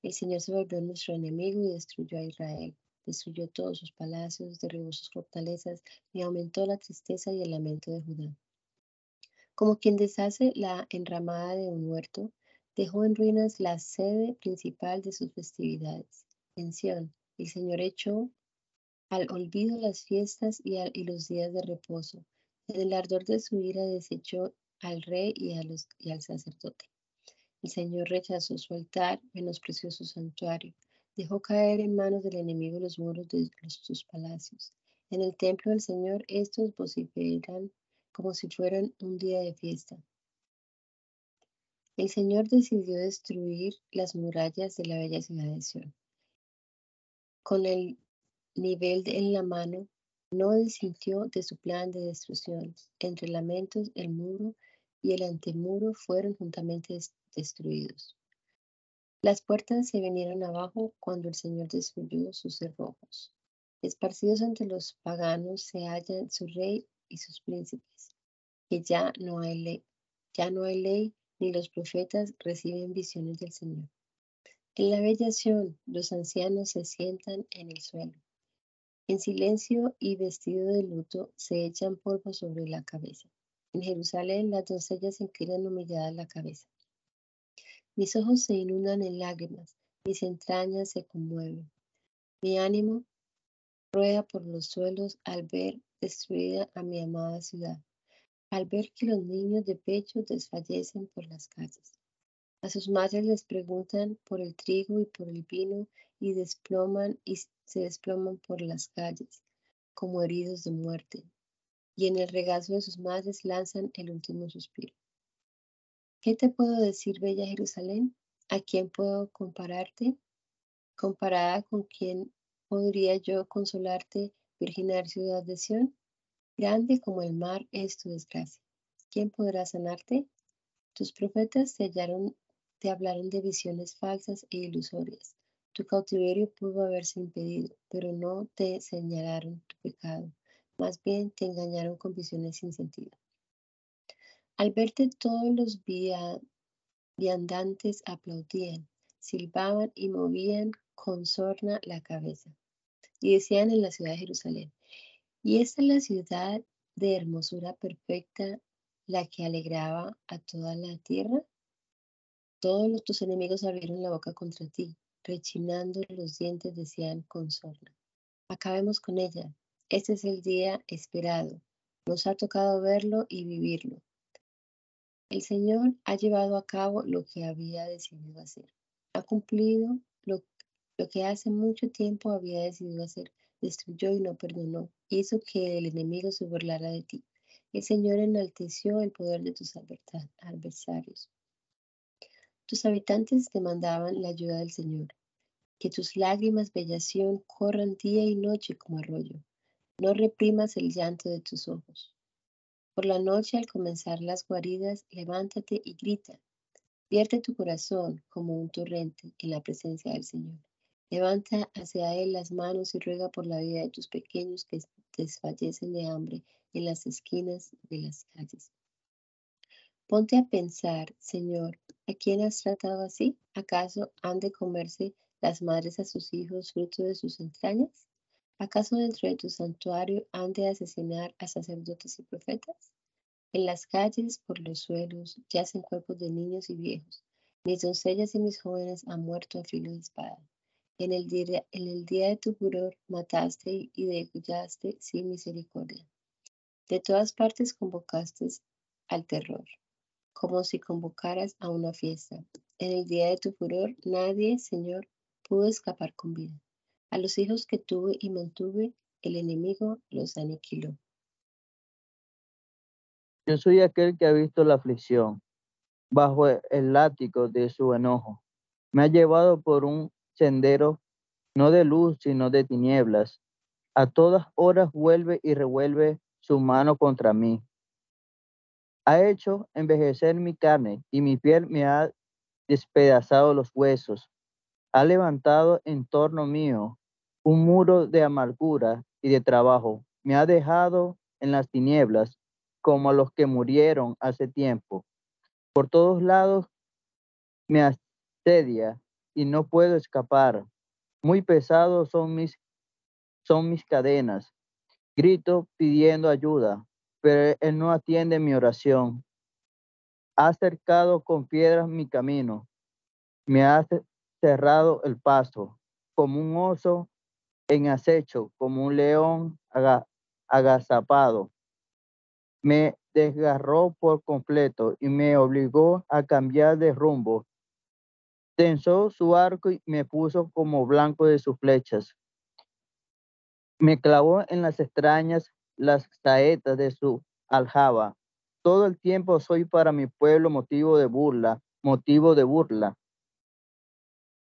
El Señor se volvió nuestro enemigo y destruyó a Israel. Destruyó todos sus palacios, derribó sus fortalezas y aumentó la tristeza y el lamento de Judá. Como quien deshace la enramada de un huerto, dejó en ruinas la sede principal de sus festividades. Mención, el Señor echó al olvido las fiestas y, los días de reposo. En el ardor de su ira desechó al rey y al sacerdote. El Señor rechazó su altar, menospreció su santuario, dejó caer en manos del enemigo los muros de sus palacios. En el templo del Señor estos vociferan como si fueran un día de fiesta. El Señor decidió destruir las murallas de la bella ciudad de Sion. Con el nivel en la mano, no desintió de su plan de destrucción. Entre lamentos, el muro y el antemuro fueron juntamente destruidos. Las puertas se vinieron abajo cuando el Señor destruyó sus cerrojos. Esparcidos entre los paganos se hallan su rey y sus príncipes, que ya no hay ley, ya no hay ley ni los profetas reciben visiones del Señor. En la bellación los ancianos se sientan en el suelo. En silencio y vestido de luto se echan polvo sobre la cabeza. En Jerusalén las doncellas se inclinan humilladas la cabeza. Mis ojos se inundan en lágrimas, mis entrañas se conmueven. Mi ánimo rueda por los suelos al ver destruida a mi amada ciudad, al ver que los niños de pecho desfallecen por las calles. A sus madres les preguntan por el trigo y por el vino y desploman y se desploman por las calles como heridos de muerte, y en el regazo de sus madres lanzan el último suspiro. ¿Qué te puedo decir, bella Jerusalén? ¿A quién puedo compararte? Comparada con quién podría yo consolarte, virginal ciudad de Sión? Grande como el mar es tu desgracia. ¿Quién podrá sanarte? Tus profetas te, te hablaron de visiones falsas e ilusorias. Tu cautiverio pudo haberse impedido, pero no te señalaron tu pecado. Más bien te engañaron con visiones sin sentido. Al verte todos los viandantes aplaudían, silbaban y movían con sorna la cabeza. Y decían en la ciudad de Jerusalén, y esta es la ciudad de hermosura perfecta, la que alegraba a toda la tierra. Todos tus enemigos abrieron la boca contra ti, rechinando los dientes decían con sorna. Acabemos con ella. Este es el día esperado. Nos ha tocado verlo y vivirlo. El Señor ha llevado a cabo lo que había decidido hacer. Ha cumplido lo, que hace mucho tiempo había decidido hacer. Destruyó y no perdonó. Hizo que el enemigo se burlara de ti. El Señor enalteció el poder de tus adversarios. Tus habitantes demandaban la ayuda del Señor. Que tus lágrimas bellación corran día y noche como arroyo. No reprimas el llanto de tus ojos. Por la noche al comenzar las guaridas, levántate y grita. Vierte tu corazón como un torrente en la presencia del Señor. Levanta hacia Él las manos y ruega por la vida de tus pequeños que desfallecen de hambre en las esquinas de las calles. Ponte a pensar, Señor, ¿a quién has tratado así? ¿Acaso han de comerse las madres a sus hijos fruto de sus entrañas? ¿Acaso dentro de tu santuario han de asesinar a sacerdotes y profetas? En las calles, por los suelos, yacen cuerpos de niños y viejos. Mis doncellas y mis jóvenes han muerto a filo de espada. En el día, de tu furor mataste y degollaste sin misericordia. De todas partes convocaste al terror, como si convocaras a una fiesta. En el día de tu furor nadie, Señor, pudo escapar con vida. A los hijos que tuve y mantuve, el enemigo los aniquiló. Yo soy aquel que ha visto la aflicción bajo el látigo de su enojo. Me ha llevado por un sendero no de luz, sino de tinieblas. A todas horas vuelve y revuelve su mano contra mí. Ha hecho envejecer mi carne y mi piel me ha despedazado los huesos. Ha levantado en torno mío un muro de amargura y de trabajo. Me ha dejado en las tinieblas como a los que murieron hace tiempo. Por todos lados me asedia y no puedo escapar. Muy pesados son mis, son mis cadenas. Grito pidiendo ayuda, pero él no atiende mi oración. Ha cercado con piedras mi camino. Me ha cerrado el paso. Como un oso en acecho, como un león agazapado. Me desgarró por completo y me obligó a cambiar de rumbo. Tensó su arco y me puso como blanco de sus flechas. Me clavó en las extrañas las saetas de su aljaba. Todo el tiempo soy para mi pueblo motivo de burla, motivo de burla.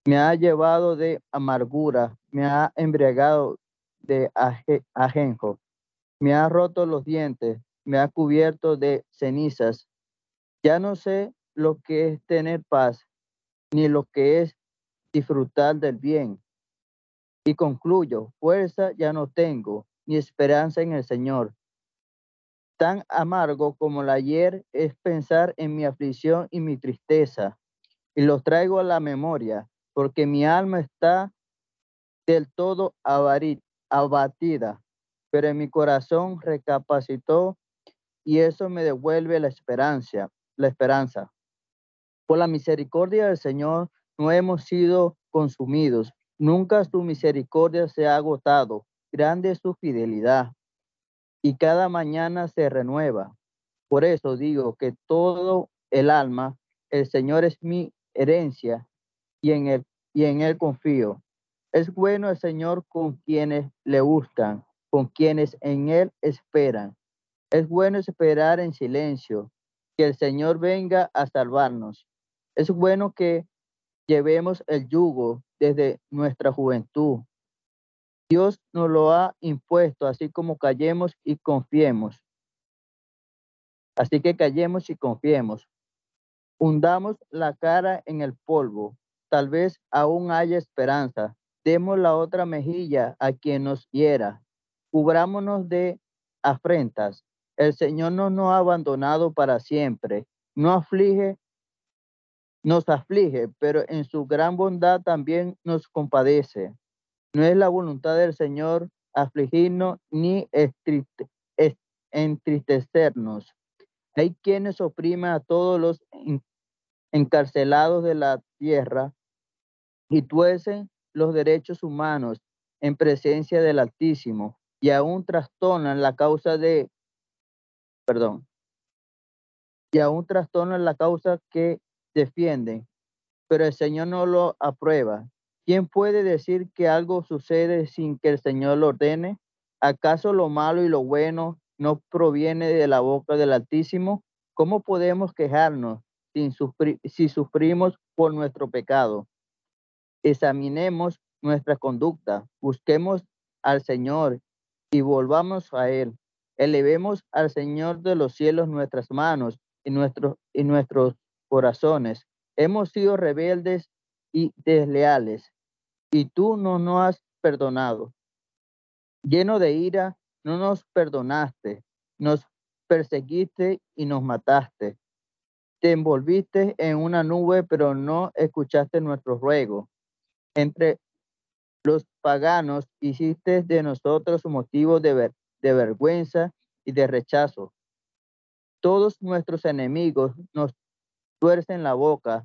Me ha llevado de amargura, me ha embriagado de ajenjo, me ha roto los dientes, me ha cubierto de cenizas. Ya no sé lo que es tener paz, ni lo que es disfrutar del bien. Y concluyo, fuerza ya no tengo, ni esperanza en el Señor. Tan amargo como el ayer es pensar en mi aflicción y mi tristeza, y los traigo a la memoria, porque mi alma está del todo abatida, pero en mi corazón recapacitó y eso me devuelve la esperanza, la esperanza. Por la misericordia del Señor no hemos sido consumidos. Nunca su misericordia se ha agotado. Grande su fidelidad y cada mañana se renueva. Por eso digo que todo el alma, el Señor es mi herencia y en él, y en él confío. Es bueno el Señor con quienes le buscan, con quienes en él esperan. Es bueno esperar en silencio, que el Señor venga a salvarnos. Es bueno que llevemos el yugo desde nuestra juventud. Dios nos lo ha impuesto, así como callemos y confiemos. Así que callemos y confiemos. Hundamos la cara en el polvo. Tal vez aún haya esperanza. Demos la otra mejilla a quien nos hiera. Cubrámonos de afrentas. El Señor no nos ha abandonado para siempre. No aflige, nos aflige, pero en su gran bondad también nos compadece. No es la voluntad del Señor afligirnos ni entristecernos. Hay quienes oprimen a todos los encarcelados de la tierra y tuercen los derechos humanos en presencia del Altísimo y aún trastornan la causa de, perdón, y aún trastornan la causa que defienden, pero el Señor no lo aprueba. ¿Quién puede decir que algo sucede sin que el Señor lo ordene? ¿Acaso lo malo y lo bueno no proviene de la boca del Altísimo? ¿Cómo podemos quejarnos si sufrimos por nuestro pecado? Examinemos nuestra conducta, busquemos al Señor y volvamos a Él. Elevemos al Señor de los cielos nuestras manos y nuestros, y nuestros corazones. Hemos sido rebeldes y desleales, y tú no nos has perdonado. Lleno de ira, no nos perdonaste, nos perseguiste y nos mataste. Te envolviste en una nube, pero no escuchaste nuestro ruego. Entre los paganos hiciste de nosotros motivo de, vergüenza y de rechazo. Todos nuestros enemigos nos tuercen la boca,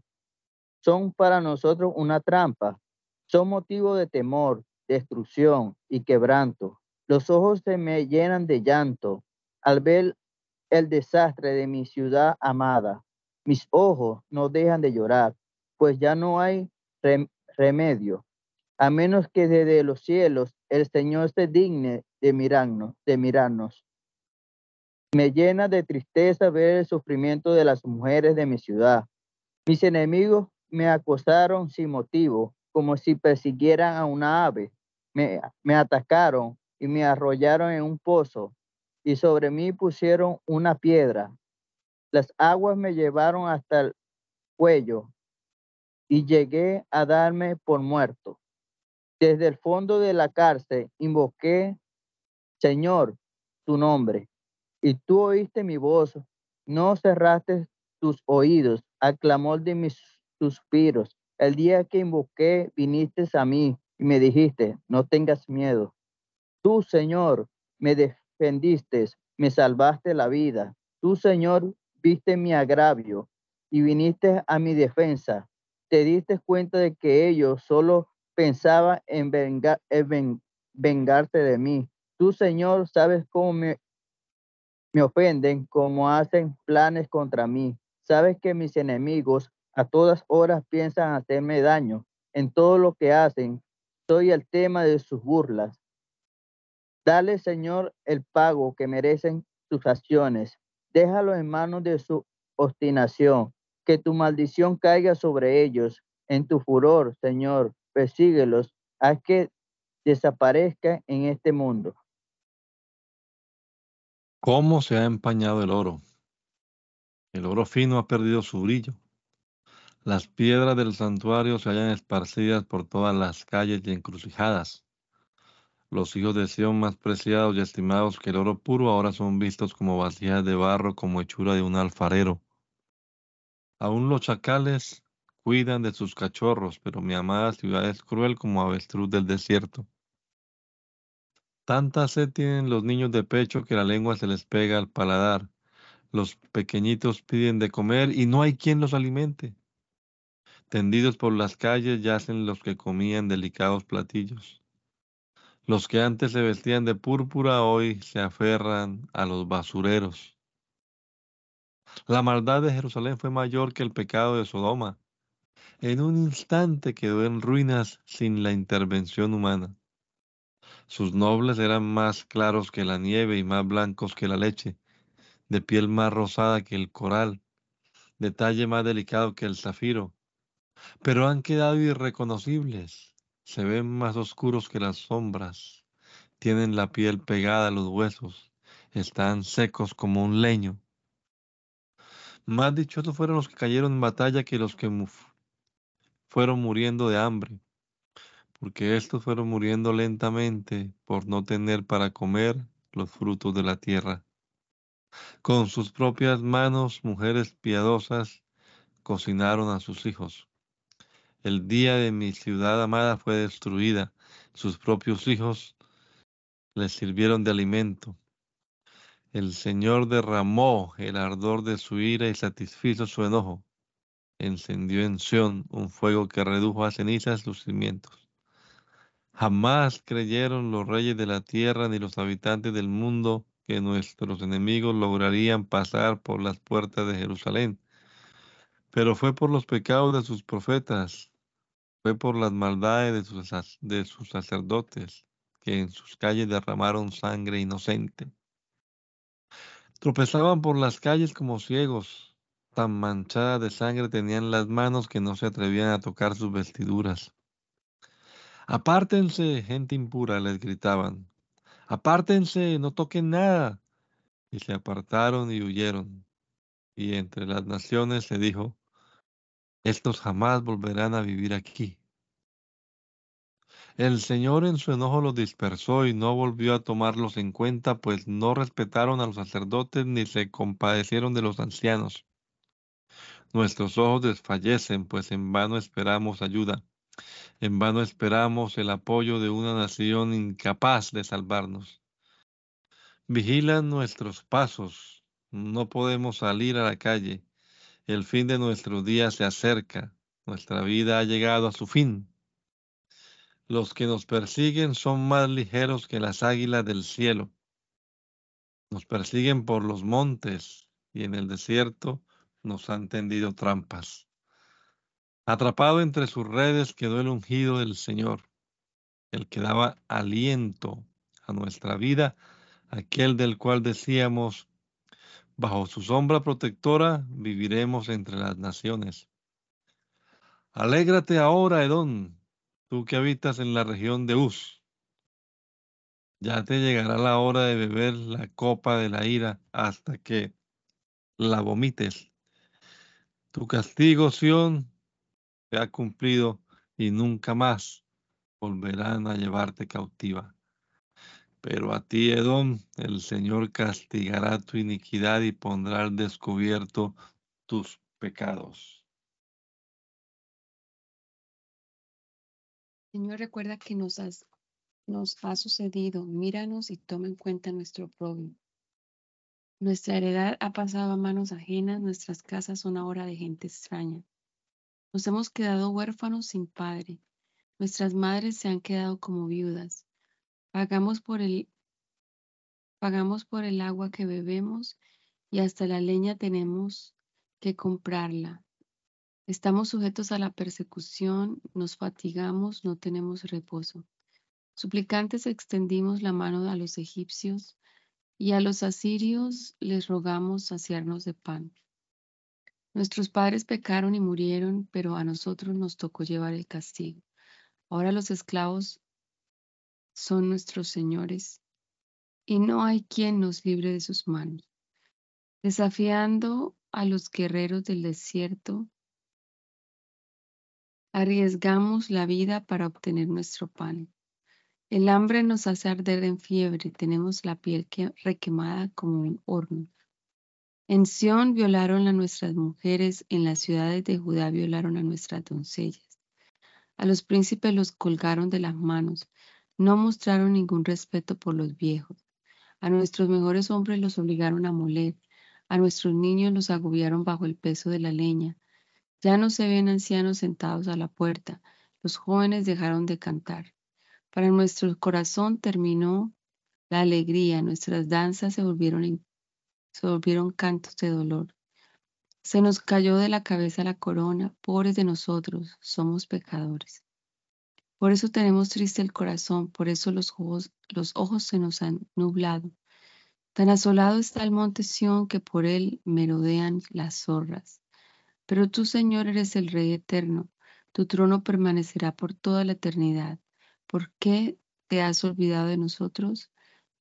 son para nosotros una trampa, son motivo de temor, destrucción y quebranto. Los ojos se me llenan de llanto al ver el desastre de mi ciudad amada. Mis ojos no dejan de llorar, pues ya no hay remedio a menos que desde los cielos el Señor se digne de mirarnos, de mirarnos. Me llena de tristeza ver el sufrimiento de las mujeres de mi ciudad. Mis enemigos me acosaron sin motivo, como si persiguieran a una ave. Me, me atacaron y me arrollaron en un pozo, y sobre mí pusieron una piedra. Las aguas me llevaron hasta el cuello, y llegué a darme por muerto. Desde el fondo de la cárcel invoqué, Señor, tu nombre, y tú oíste mi voz, no cerraste tus oídos al clamor de mis suspiros. El día que invoqué, viniste a mí y me dijiste, no tengas miedo. Tú, Señor, me defendiste, me salvaste la vida. Tú, Señor, viste mi agravio y viniste a mi defensa. Te diste cuenta de que ellos solo pensaba en, vengarte de mí. Tú, Señor, sabes cómo me, me ofenden, cómo hacen planes contra mí. Sabes que mis enemigos a todas horas piensan hacerme daño. En todo lo que hacen, soy el tema de sus burlas. Dale, Señor, el pago que merecen sus acciones. Déjalo en manos de su obstinación. Que tu maldición caiga sobre ellos. En tu furor, Señor, persíguelos, haz que desaparezca en este mundo. ¿Cómo se ha empañado el oro? El oro fino ha perdido su brillo. Las piedras del santuario se hallan esparcidas por todas las calles y encrucijadas. Los hijos de Sión más preciados y estimados que el oro puro ahora son vistos como vasijas de barro, como hechura de un alfarero. Aún los chacales cuidan de sus cachorros, pero mi amada ciudad es cruel como avestruz del desierto. Tanta sed tienen los niños de pecho que la lengua se les pega al paladar. Los pequeñitos piden de comer y no hay quien los alimente. Tendidos por las calles yacen los que comían delicados platillos. Los que antes se vestían de púrpura hoy se aferran a los basureros. La maldad de Jerusalén fue mayor que el pecado de Sodoma en un instante quedó en ruinas sin la intervención humana. Sus nobles eran más claros que la nieve y más blancos que la leche, de piel más rosada que el coral, de talle más delicado que el zafiro, pero han quedado irreconocibles, se ven más oscuros que las sombras, tienen la piel pegada a los huesos, están secos como un leño. Más dichosos fueron los que cayeron en batalla que los que fueron muriendo de hambre, porque estos fueron muriendo lentamente por no tener para comer los frutos de la tierra. Con sus propias manos, mujeres piadosas cocinaron a sus hijos. El día de mi ciudad amada fue destruida. Sus propios hijos les sirvieron de alimento. El Señor derramó el ardor de su ira y satisfizo su enojo. Encendió en Sión un fuego que redujo a cenizas los cimientos. Jamás creyeron los reyes de la tierra ni los habitantes del mundo que nuestros enemigos lograrían pasar por las puertas de Jerusalén. Pero fue por los pecados de sus profetas, fue por las maldades de sus, de sus sacerdotes, que en sus calles derramaron sangre inocente. Tropezaban por las calles como ciegos, tan manchadas de sangre tenían las manos que no se atrevían a tocar sus vestiduras. Apártense, gente impura, les gritaban. Apártense, no toquen nada. Y se apartaron y huyeron. Y entre las naciones se dijo, estos jamás volverán a vivir aquí. El Señor en su enojo los dispersó y no volvió a tomarlos en cuenta, pues no respetaron a los sacerdotes ni se compadecieron de los ancianos. Nuestros ojos desfallecen, pues en vano esperamos ayuda. En vano esperamos el apoyo de una nación incapaz de salvarnos. Vigilan nuestros pasos. No podemos salir a la calle. El fin de nuestro día se acerca. Nuestra vida ha llegado a su fin. Los que nos persiguen son más ligeros que las águilas del cielo. Nos persiguen por los montes y en el desierto nos han tendido trampas. Atrapado entre sus redes quedó el ungido del Señor, el que daba aliento a nuestra vida, aquel del cual decíamos, bajo su sombra protectora viviremos entre las naciones. Alégrate ahora, Edón, tú que habitas en la región de Uz. Ya te llegará la hora de beber la copa de la ira hasta que la vomites. Tu castigo, Sión, ha cumplido y nunca más volverán a llevarte cautiva. Pero a ti, Edom, el Señor castigará tu iniquidad y pondrá al descubierto tus pecados. Señor, recuerda que nos, ha sucedido. Míranos y toma en cuenta nuestro propio. Nuestra heredad ha pasado a manos ajenas, nuestras casas son ahora de gente extraña. Nos hemos quedado huérfanos sin padre. Nuestras madres se han quedado como viudas. Pagamos por el agua que bebemos y hasta la leña tenemos que comprarla. Estamos sujetos a la persecución, nos fatigamos, no tenemos reposo. Suplicantes extendimos la mano a los egipcios y a los asirios les rogamos saciarnos de pan. Nuestros padres pecaron y murieron, pero a nosotros nos tocó llevar el castigo. Ahora los esclavos son nuestros señores y no hay quien nos libre de sus manos. Desafiando a los guerreros del desierto, arriesgamos la vida para obtener nuestro pan. El hambre nos hace arder en fiebre, tenemos la piel requemada como un horno. En Sión violaron a nuestras mujeres, en las ciudades de Judá violaron a nuestras doncellas. A los príncipes los colgaron de las manos, no mostraron ningún respeto por los viejos. A nuestros mejores hombres los obligaron a moler, a nuestros niños los agobiaron bajo el peso de la leña. Ya no se ven ancianos sentados a la puerta, los jóvenes dejaron de cantar. Para nuestro corazón terminó la alegría, nuestras danzas se volvieron se volvieron cantos de dolor. Se nos cayó de la cabeza la corona, pobres de nosotros, somos pecadores. Por eso tenemos triste el corazón, por eso los ojos, los ojos se nos han nublado. Tan asolado está el monte Sión que por él merodean las zorras. Pero tú, Señor, eres el Rey eterno, tu trono permanecerá por toda la eternidad. ¿Por qué te has olvidado de nosotros?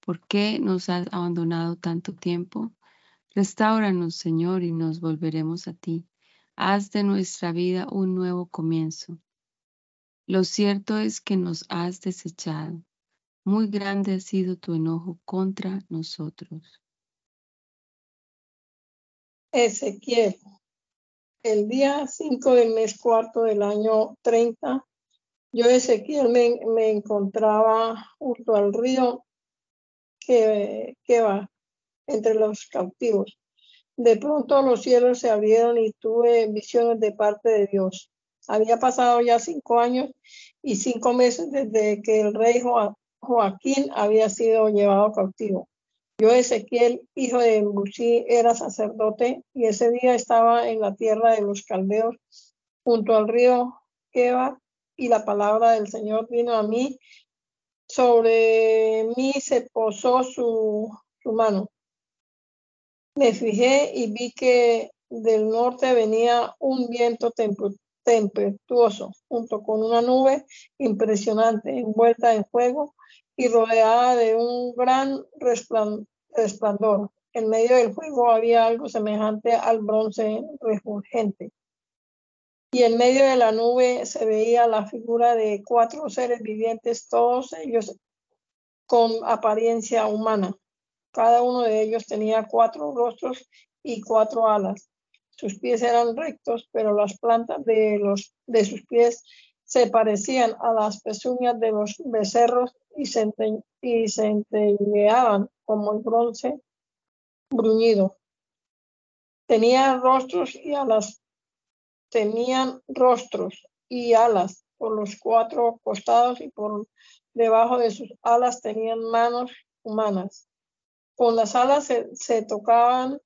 ¿Por qué nos has abandonado tanto tiempo? Restáuranos, Señor, y nos volveremos a ti. Haz de nuestra vida un nuevo comienzo. Lo cierto es que nos has desechado. Muy grande ha sido tu enojo contra nosotros. Ezequiel, el día 5 del mes cuarto del año 30, yo Ezequiel me, me encontraba junto al río que, que va entre los cautivos. De pronto los cielos se abrieron y tuve visiones de parte de Dios. Había pasado ya cinco años y cinco meses desde que el rey Joaquín había sido llevado cautivo. Yo, Ezequiel, hijo de Busí, era sacerdote y ese día estaba en la tierra de los caldeos, junto al río Queba, y la palabra del Señor vino a mí. Sobre mí se posó su, su mano. Me fijé y vi que del norte venía un viento tempestuoso, junto con una nube impresionante, envuelta en fuego y rodeada de un gran resplandor. En medio del fuego había algo semejante al bronce refulgente. Y en medio de la nube se veía la figura de cuatro seres vivientes, todos ellos con apariencia humana. Cada uno de ellos tenía cuatro rostros y cuatro alas. Sus pies eran rectos, pero las plantas de, los, de sus pies se parecían a las pezuñas de los becerros y se, y como el bronce bruñido. Tenían rostros y alas, tenían rostros y alas por los cuatro costados y por debajo de sus alas tenían manos humanas. Con las alas se, tocaban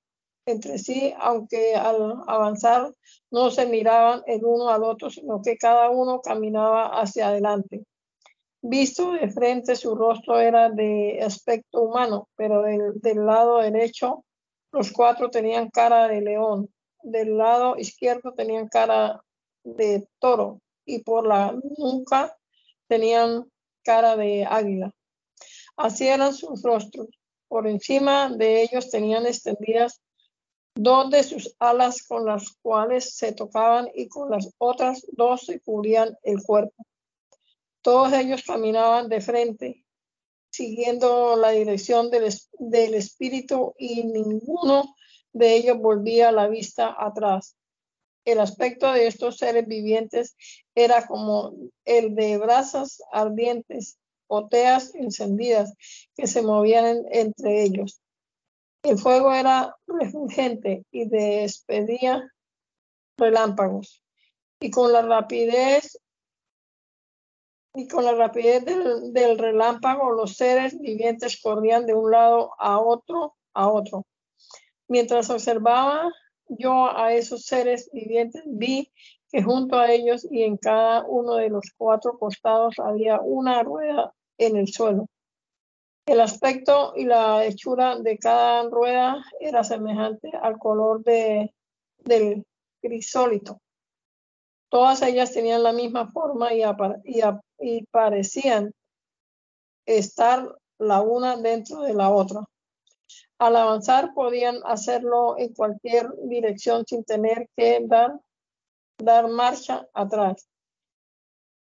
entre sí, aunque al avanzar no se miraban el uno al otro, sino que cada uno caminaba hacia adelante. Visto de frente, su rostro era de aspecto humano, pero del, lado derecho los cuatro tenían cara de león, del lado izquierdo tenían cara de toro y por la nuca tenían cara de águila. Así eran sus rostros. Por encima de ellos tenían extendidas dos de sus alas con las cuales se tocaban y con las otras dos se cubrían el cuerpo. Todos ellos caminaban de frente, siguiendo la dirección del, del espíritu y ninguno de ellos volvía la vista atrás. El aspecto de estos seres vivientes era como el de brasas ardientes oteas encendidas que se movían entre ellos. El fuego era refulgente y despedía relámpagos. Y con la rapidez y con la rapidez del, relámpago los seres vivientes corrían de un lado a otro a otro. Mientras observaba yo a esos seres vivientes, vi que junto a ellos y en cada uno de los cuatro costados había una rueda en el suelo. El aspecto y la hechura de cada rueda era semejante al color de, del crisólito. Todas ellas tenían la misma forma y, y parecían estar la una dentro de la otra. Al avanzar podían hacerlo en cualquier dirección sin tener que dar, dar marcha atrás.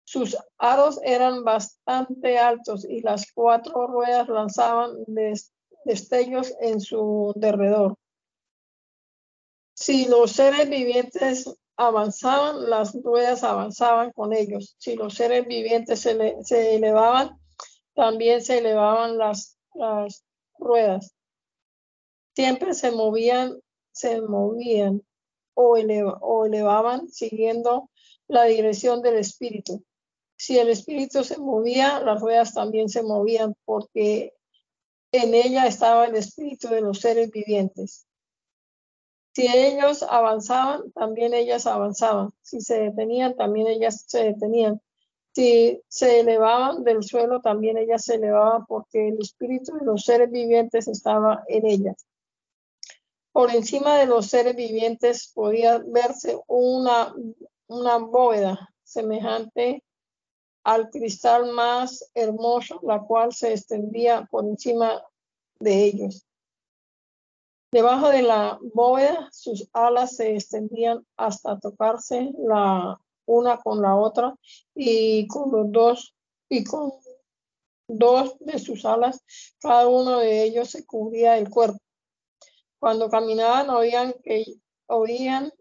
Sus aros eran bastante altos y las cuatro ruedas lanzaban destellos en su derredor. Si los seres vivientes avanzaban, las ruedas avanzaban con ellos. Si los seres vivientes se, elevaban, también se elevaban las, las ruedas. Siempre se movían, se movían o, o elevaban siguiendo la dirección del espíritu si el espíritu se movía, las ruedas también se movían porque en ella estaba el espíritu de los seres vivientes. Si ellos avanzaban, también ellas avanzaban. Si se detenían, también ellas se detenían. Si se elevaban del suelo, también ellas se elevaban porque el espíritu de los seres vivientes estaba en ellas. Por encima de los seres vivientes podía verse una, una bóveda semejante al cristal más hermoso, la cual se extendía por encima de ellos. Debajo de la bóveda, sus alas se extendían hasta tocarse la una con la otra y con los dos y con dos de sus alas, cada uno de ellos se cubría el cuerpo. Cuando caminaban oían que oían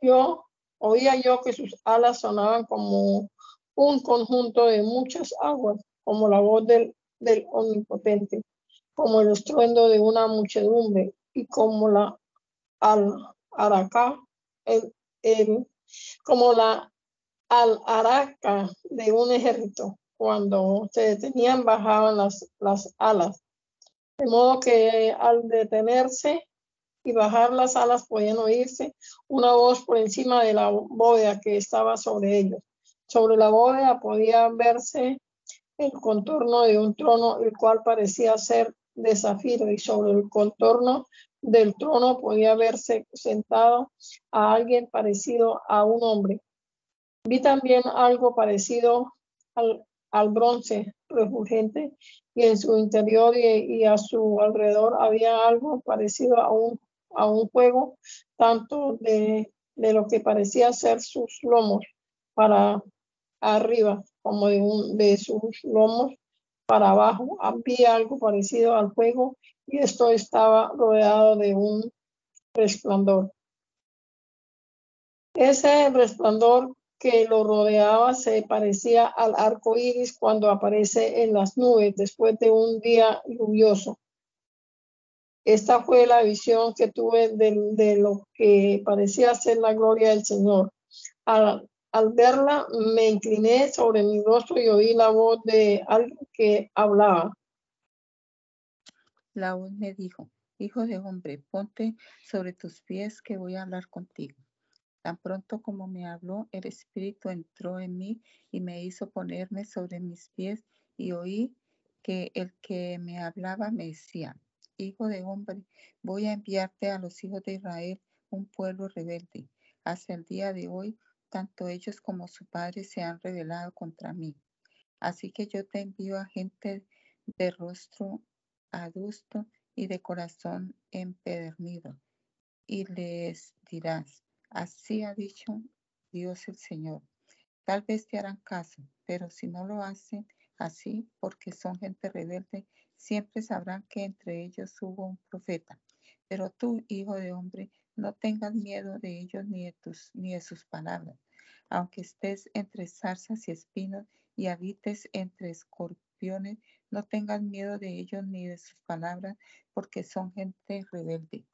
yo oía yo que sus alas sonaban como un conjunto de muchas aguas, como la voz del, del omnipotente, como el estruendo de una muchedumbre y como la al araca, como la al araca de un ejército cuando se detenían bajaban las, las alas. De modo que al detenerse y bajar las alas podían oírse una voz por encima de la bóveda que estaba sobre ellos. Sobre la bóveda podía verse el contorno de un trono, el cual parecía ser de zafiro, y sobre el contorno del trono podía verse sentado a alguien parecido a un hombre. Vi también algo parecido al, al bronce refulgente y en su interior y, a su alrededor había algo parecido a un, a un juego, tanto de, de lo que parecía ser sus lomos para arriba como de, un, de sus lomos para abajo. Había algo parecido al fuego y esto estaba rodeado de un resplandor. Ese resplandor que lo rodeaba se parecía al arco iris cuando aparece en las nubes después de un día lluvioso. Esta fue la visión que tuve de, lo que parecía ser la gloria del Señor. Al, al, verla, me incliné sobre mi rostro y oí la voz de alguien que hablaba. La voz me dijo, Hijo de hombre, ponte sobre tus pies que voy a hablar contigo. Tan pronto como me habló, el Espíritu entró en mí y me hizo ponerme sobre mis pies y oí que el que me hablaba me decía, Hijo de hombre, voy a enviarte a los hijos de Israel, un pueblo rebelde. Hasta el día de hoy, tanto ellos como su padre se han rebelado contra mí. Así que yo te envío a gente de rostro adusto y de corazón empedernido, y les dirás, Así ha dicho Dios el Señor. Tal vez te harán caso, pero si no lo hacen así, porque son gente rebelde, siempre sabrán que entre ellos hubo un profeta. Pero tú, hijo de hombre, no tengas miedo de ellos ni de, ni de sus palabras. Aunque estés entre zarzas y espinos y habites entre escorpiones, no tengas miedo de ellos ni de sus palabras, porque son gente rebelde.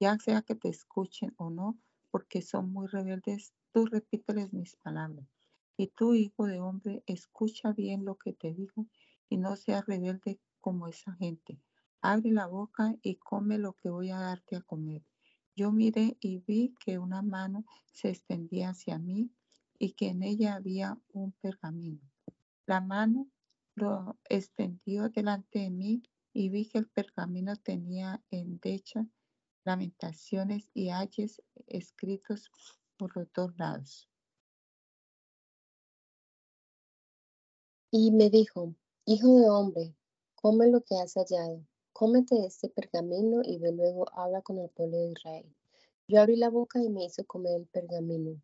Ya sea que te escuchen o no, porque son muy rebeldes, tú repíteles mis palabras. Y tú, hijo de hombre, escucha bien lo que te digo y no seas rebelde como esa gente. Abre la boca y come lo que voy a darte a comer. Yo miré y vi que una mano se extendía hacia mí y que en ella había un pergamino. La mano lo extendió delante de mí y vi que el pergamino tenía endecha lamentaciones y ayes escritos por los dos lados. Y me dijo, Hijo de hombre, come lo que has hallado, cómete este pergamino y de luego habla con el pueblo de Israel. Yo abrí la boca y me hizo comer el pergamino.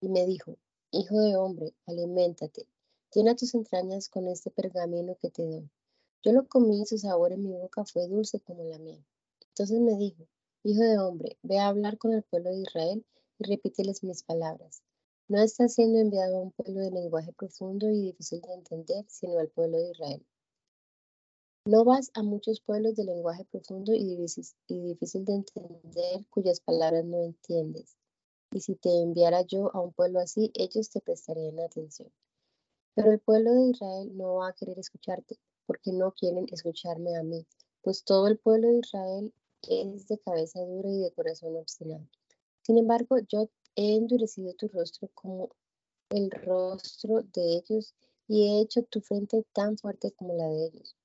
Y me dijo, Hijo de hombre, aliméntate, llena tus entrañas con este pergamino que te doy. Yo lo comí y su sabor en mi boca fue dulce como la miel. Entonces me dijo, Hijo de hombre, ve a hablar con el pueblo de Israel y repíteles mis palabras. No está siendo enviado a un pueblo de lenguaje profundo y difícil de entender, sino al pueblo de Israel. No vas a muchos pueblos de lenguaje profundo y difícil, de entender cuyas palabras no entiendes. Y si te enviara yo a un pueblo así, ellos te prestarían atención. Pero el pueblo de Israel no va a querer escucharte, porque no quieren escucharme a mí, pues todo el pueblo de Israel es de cabeza dura y de corazón obstinado. Sin embargo, yo he endurecido tu rostro como el rostro de ellos y he hecho tu frente tan fuerte como la de ellos.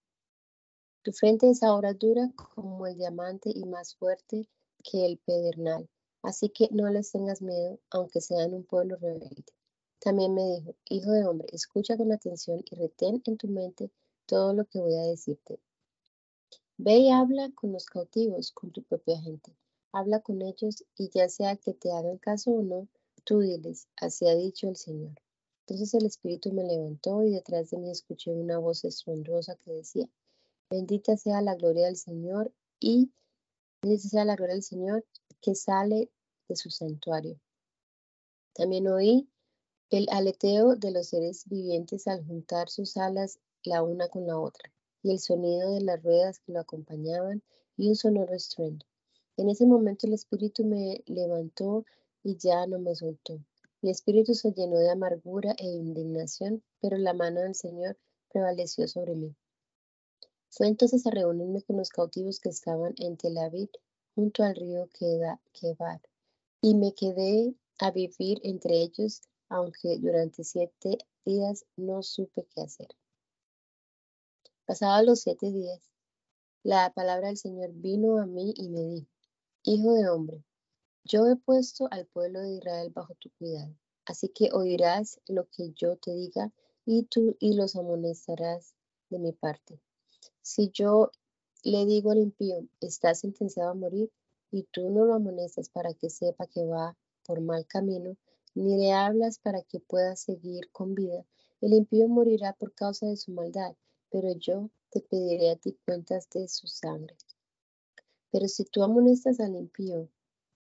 Tu frente es ahora dura como el diamante y más fuerte que el pedernal. Así que no les tengas miedo, aunque sean un pueblo rebelde. También me dijo, hijo de hombre, escucha con atención y retén en tu mente todo lo que voy a decirte. Ve y habla con los cautivos, con tu propia gente. Habla con ellos y ya sea que te hagan caso o no, tú diles, así ha dicho el Señor. Entonces el Espíritu me levantó y detrás de mí escuché una voz estruendosa que decía, bendita sea la gloria del Señor y bendita sea la gloria del Señor que sale de su santuario. También oí el aleteo de los seres vivientes al juntar sus alas la una con la otra, y el sonido de las ruedas que lo acompañaban y un sonoro estruendo. En ese momento el Espíritu me levantó y ya no me soltó. Mi espíritu se llenó de amargura e indignación, pero la mano del Señor prevaleció sobre mí. Fue entonces a reunirme con los cautivos que estaban en Tel Aviv, junto al río Kebar, y me quedé a vivir entre ellos, aunque durante siete días no supe qué hacer. Pasados los siete días, la palabra del Señor vino a mí y me dijo, Hijo de hombre, yo he puesto al pueblo de Israel bajo tu cuidado, así que oirás lo que yo te diga y tú y los amonestarás de mi parte. Si yo le digo al impío, estás sentenciado a morir, y tú no lo amonestas para que sepa que va por mal camino, ni le hablas para que pueda seguir con vida, el impío morirá por causa de su maldad, pero yo te pediré a ti cuentas de su sangre. Pero si tú amonestas al impío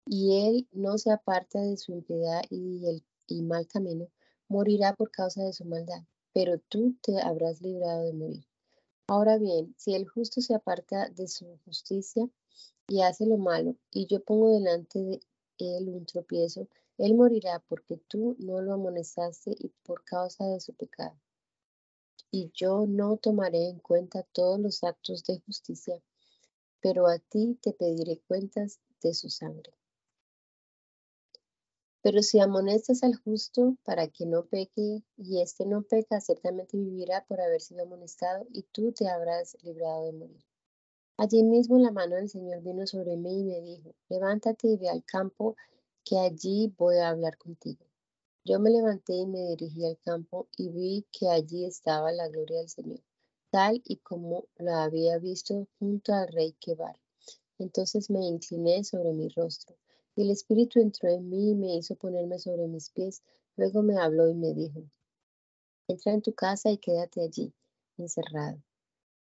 y él no se aparta de su impiedad y, el, y mal camino, morirá por causa de su maldad, pero tú te habrás librado de morir. Ahora bien, si el justo se aparta de su justicia y hace lo malo, y yo pongo delante de él un tropiezo, él morirá porque tú no lo amonestaste y por causa de su pecado. Y yo no tomaré en cuenta todos los actos de justicia pero a ti te pediré cuentas de su sangre. Pero si amonestas al justo para que no peque, y éste no peca, ciertamente vivirá por haber sido amonestado, y tú te habrás librado de morir. Allí mismo la mano del Señor vino sobre mí y me dijo, levántate y ve al campo, que allí voy a hablar contigo. Yo me levanté y me dirigí al campo y vi que allí estaba la gloria del Señor tal y como la había visto junto al rey Kebar. Entonces me incliné sobre mi rostro, y el Espíritu entró en mí y me hizo ponerme sobre mis pies. Luego me habló y me dijo, entra en tu casa y quédate allí, encerrado.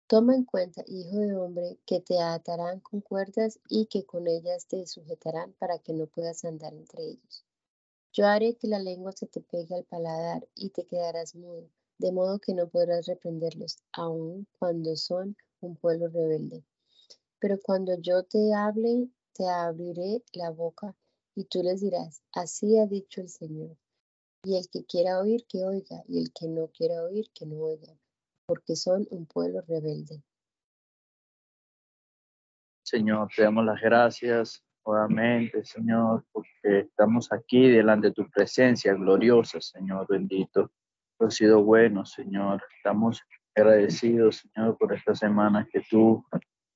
Toma en cuenta, hijo de hombre, que te atarán con cuerdas y que con ellas te sujetarán para que no puedas andar entre ellos. Yo haré que la lengua se te pegue al paladar y te quedarás mudo de modo que no podrás reprenderlos, aun cuando son un pueblo rebelde. Pero cuando yo te hable, te abriré la boca y tú les dirás, así ha dicho el Señor. Y el que quiera oír, que oiga, y el que no quiera oír, que no oiga, porque son un pueblo rebelde. Señor, te damos las gracias nuevamente, Señor, porque estamos aquí delante de tu presencia gloriosa, Señor bendito ha sido bueno, Señor. Estamos agradecidos, Señor, por esta semana que tú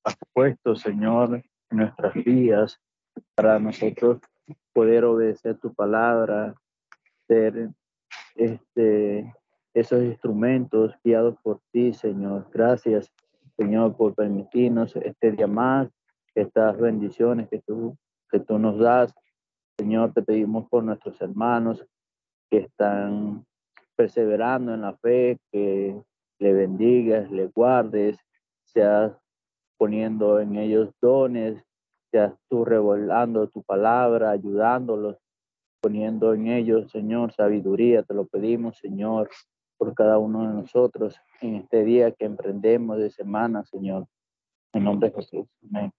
has puesto, Señor, nuestras vidas para nosotros poder obedecer tu palabra, ser este, esos instrumentos guiados por ti, Señor. Gracias, Señor, por permitirnos este día más, estas bendiciones que tú, que tú nos das. Señor, te pedimos por nuestros hermanos que están perseverando en la fe, que le bendigas, le guardes, seas poniendo en ellos dones, seas tú revelando tu palabra, ayudándolos, poniendo en ellos, Señor, sabiduría. Te lo pedimos, Señor, por cada uno de nosotros en este día que emprendemos de semana, Señor. En nombre de Jesús. Amén.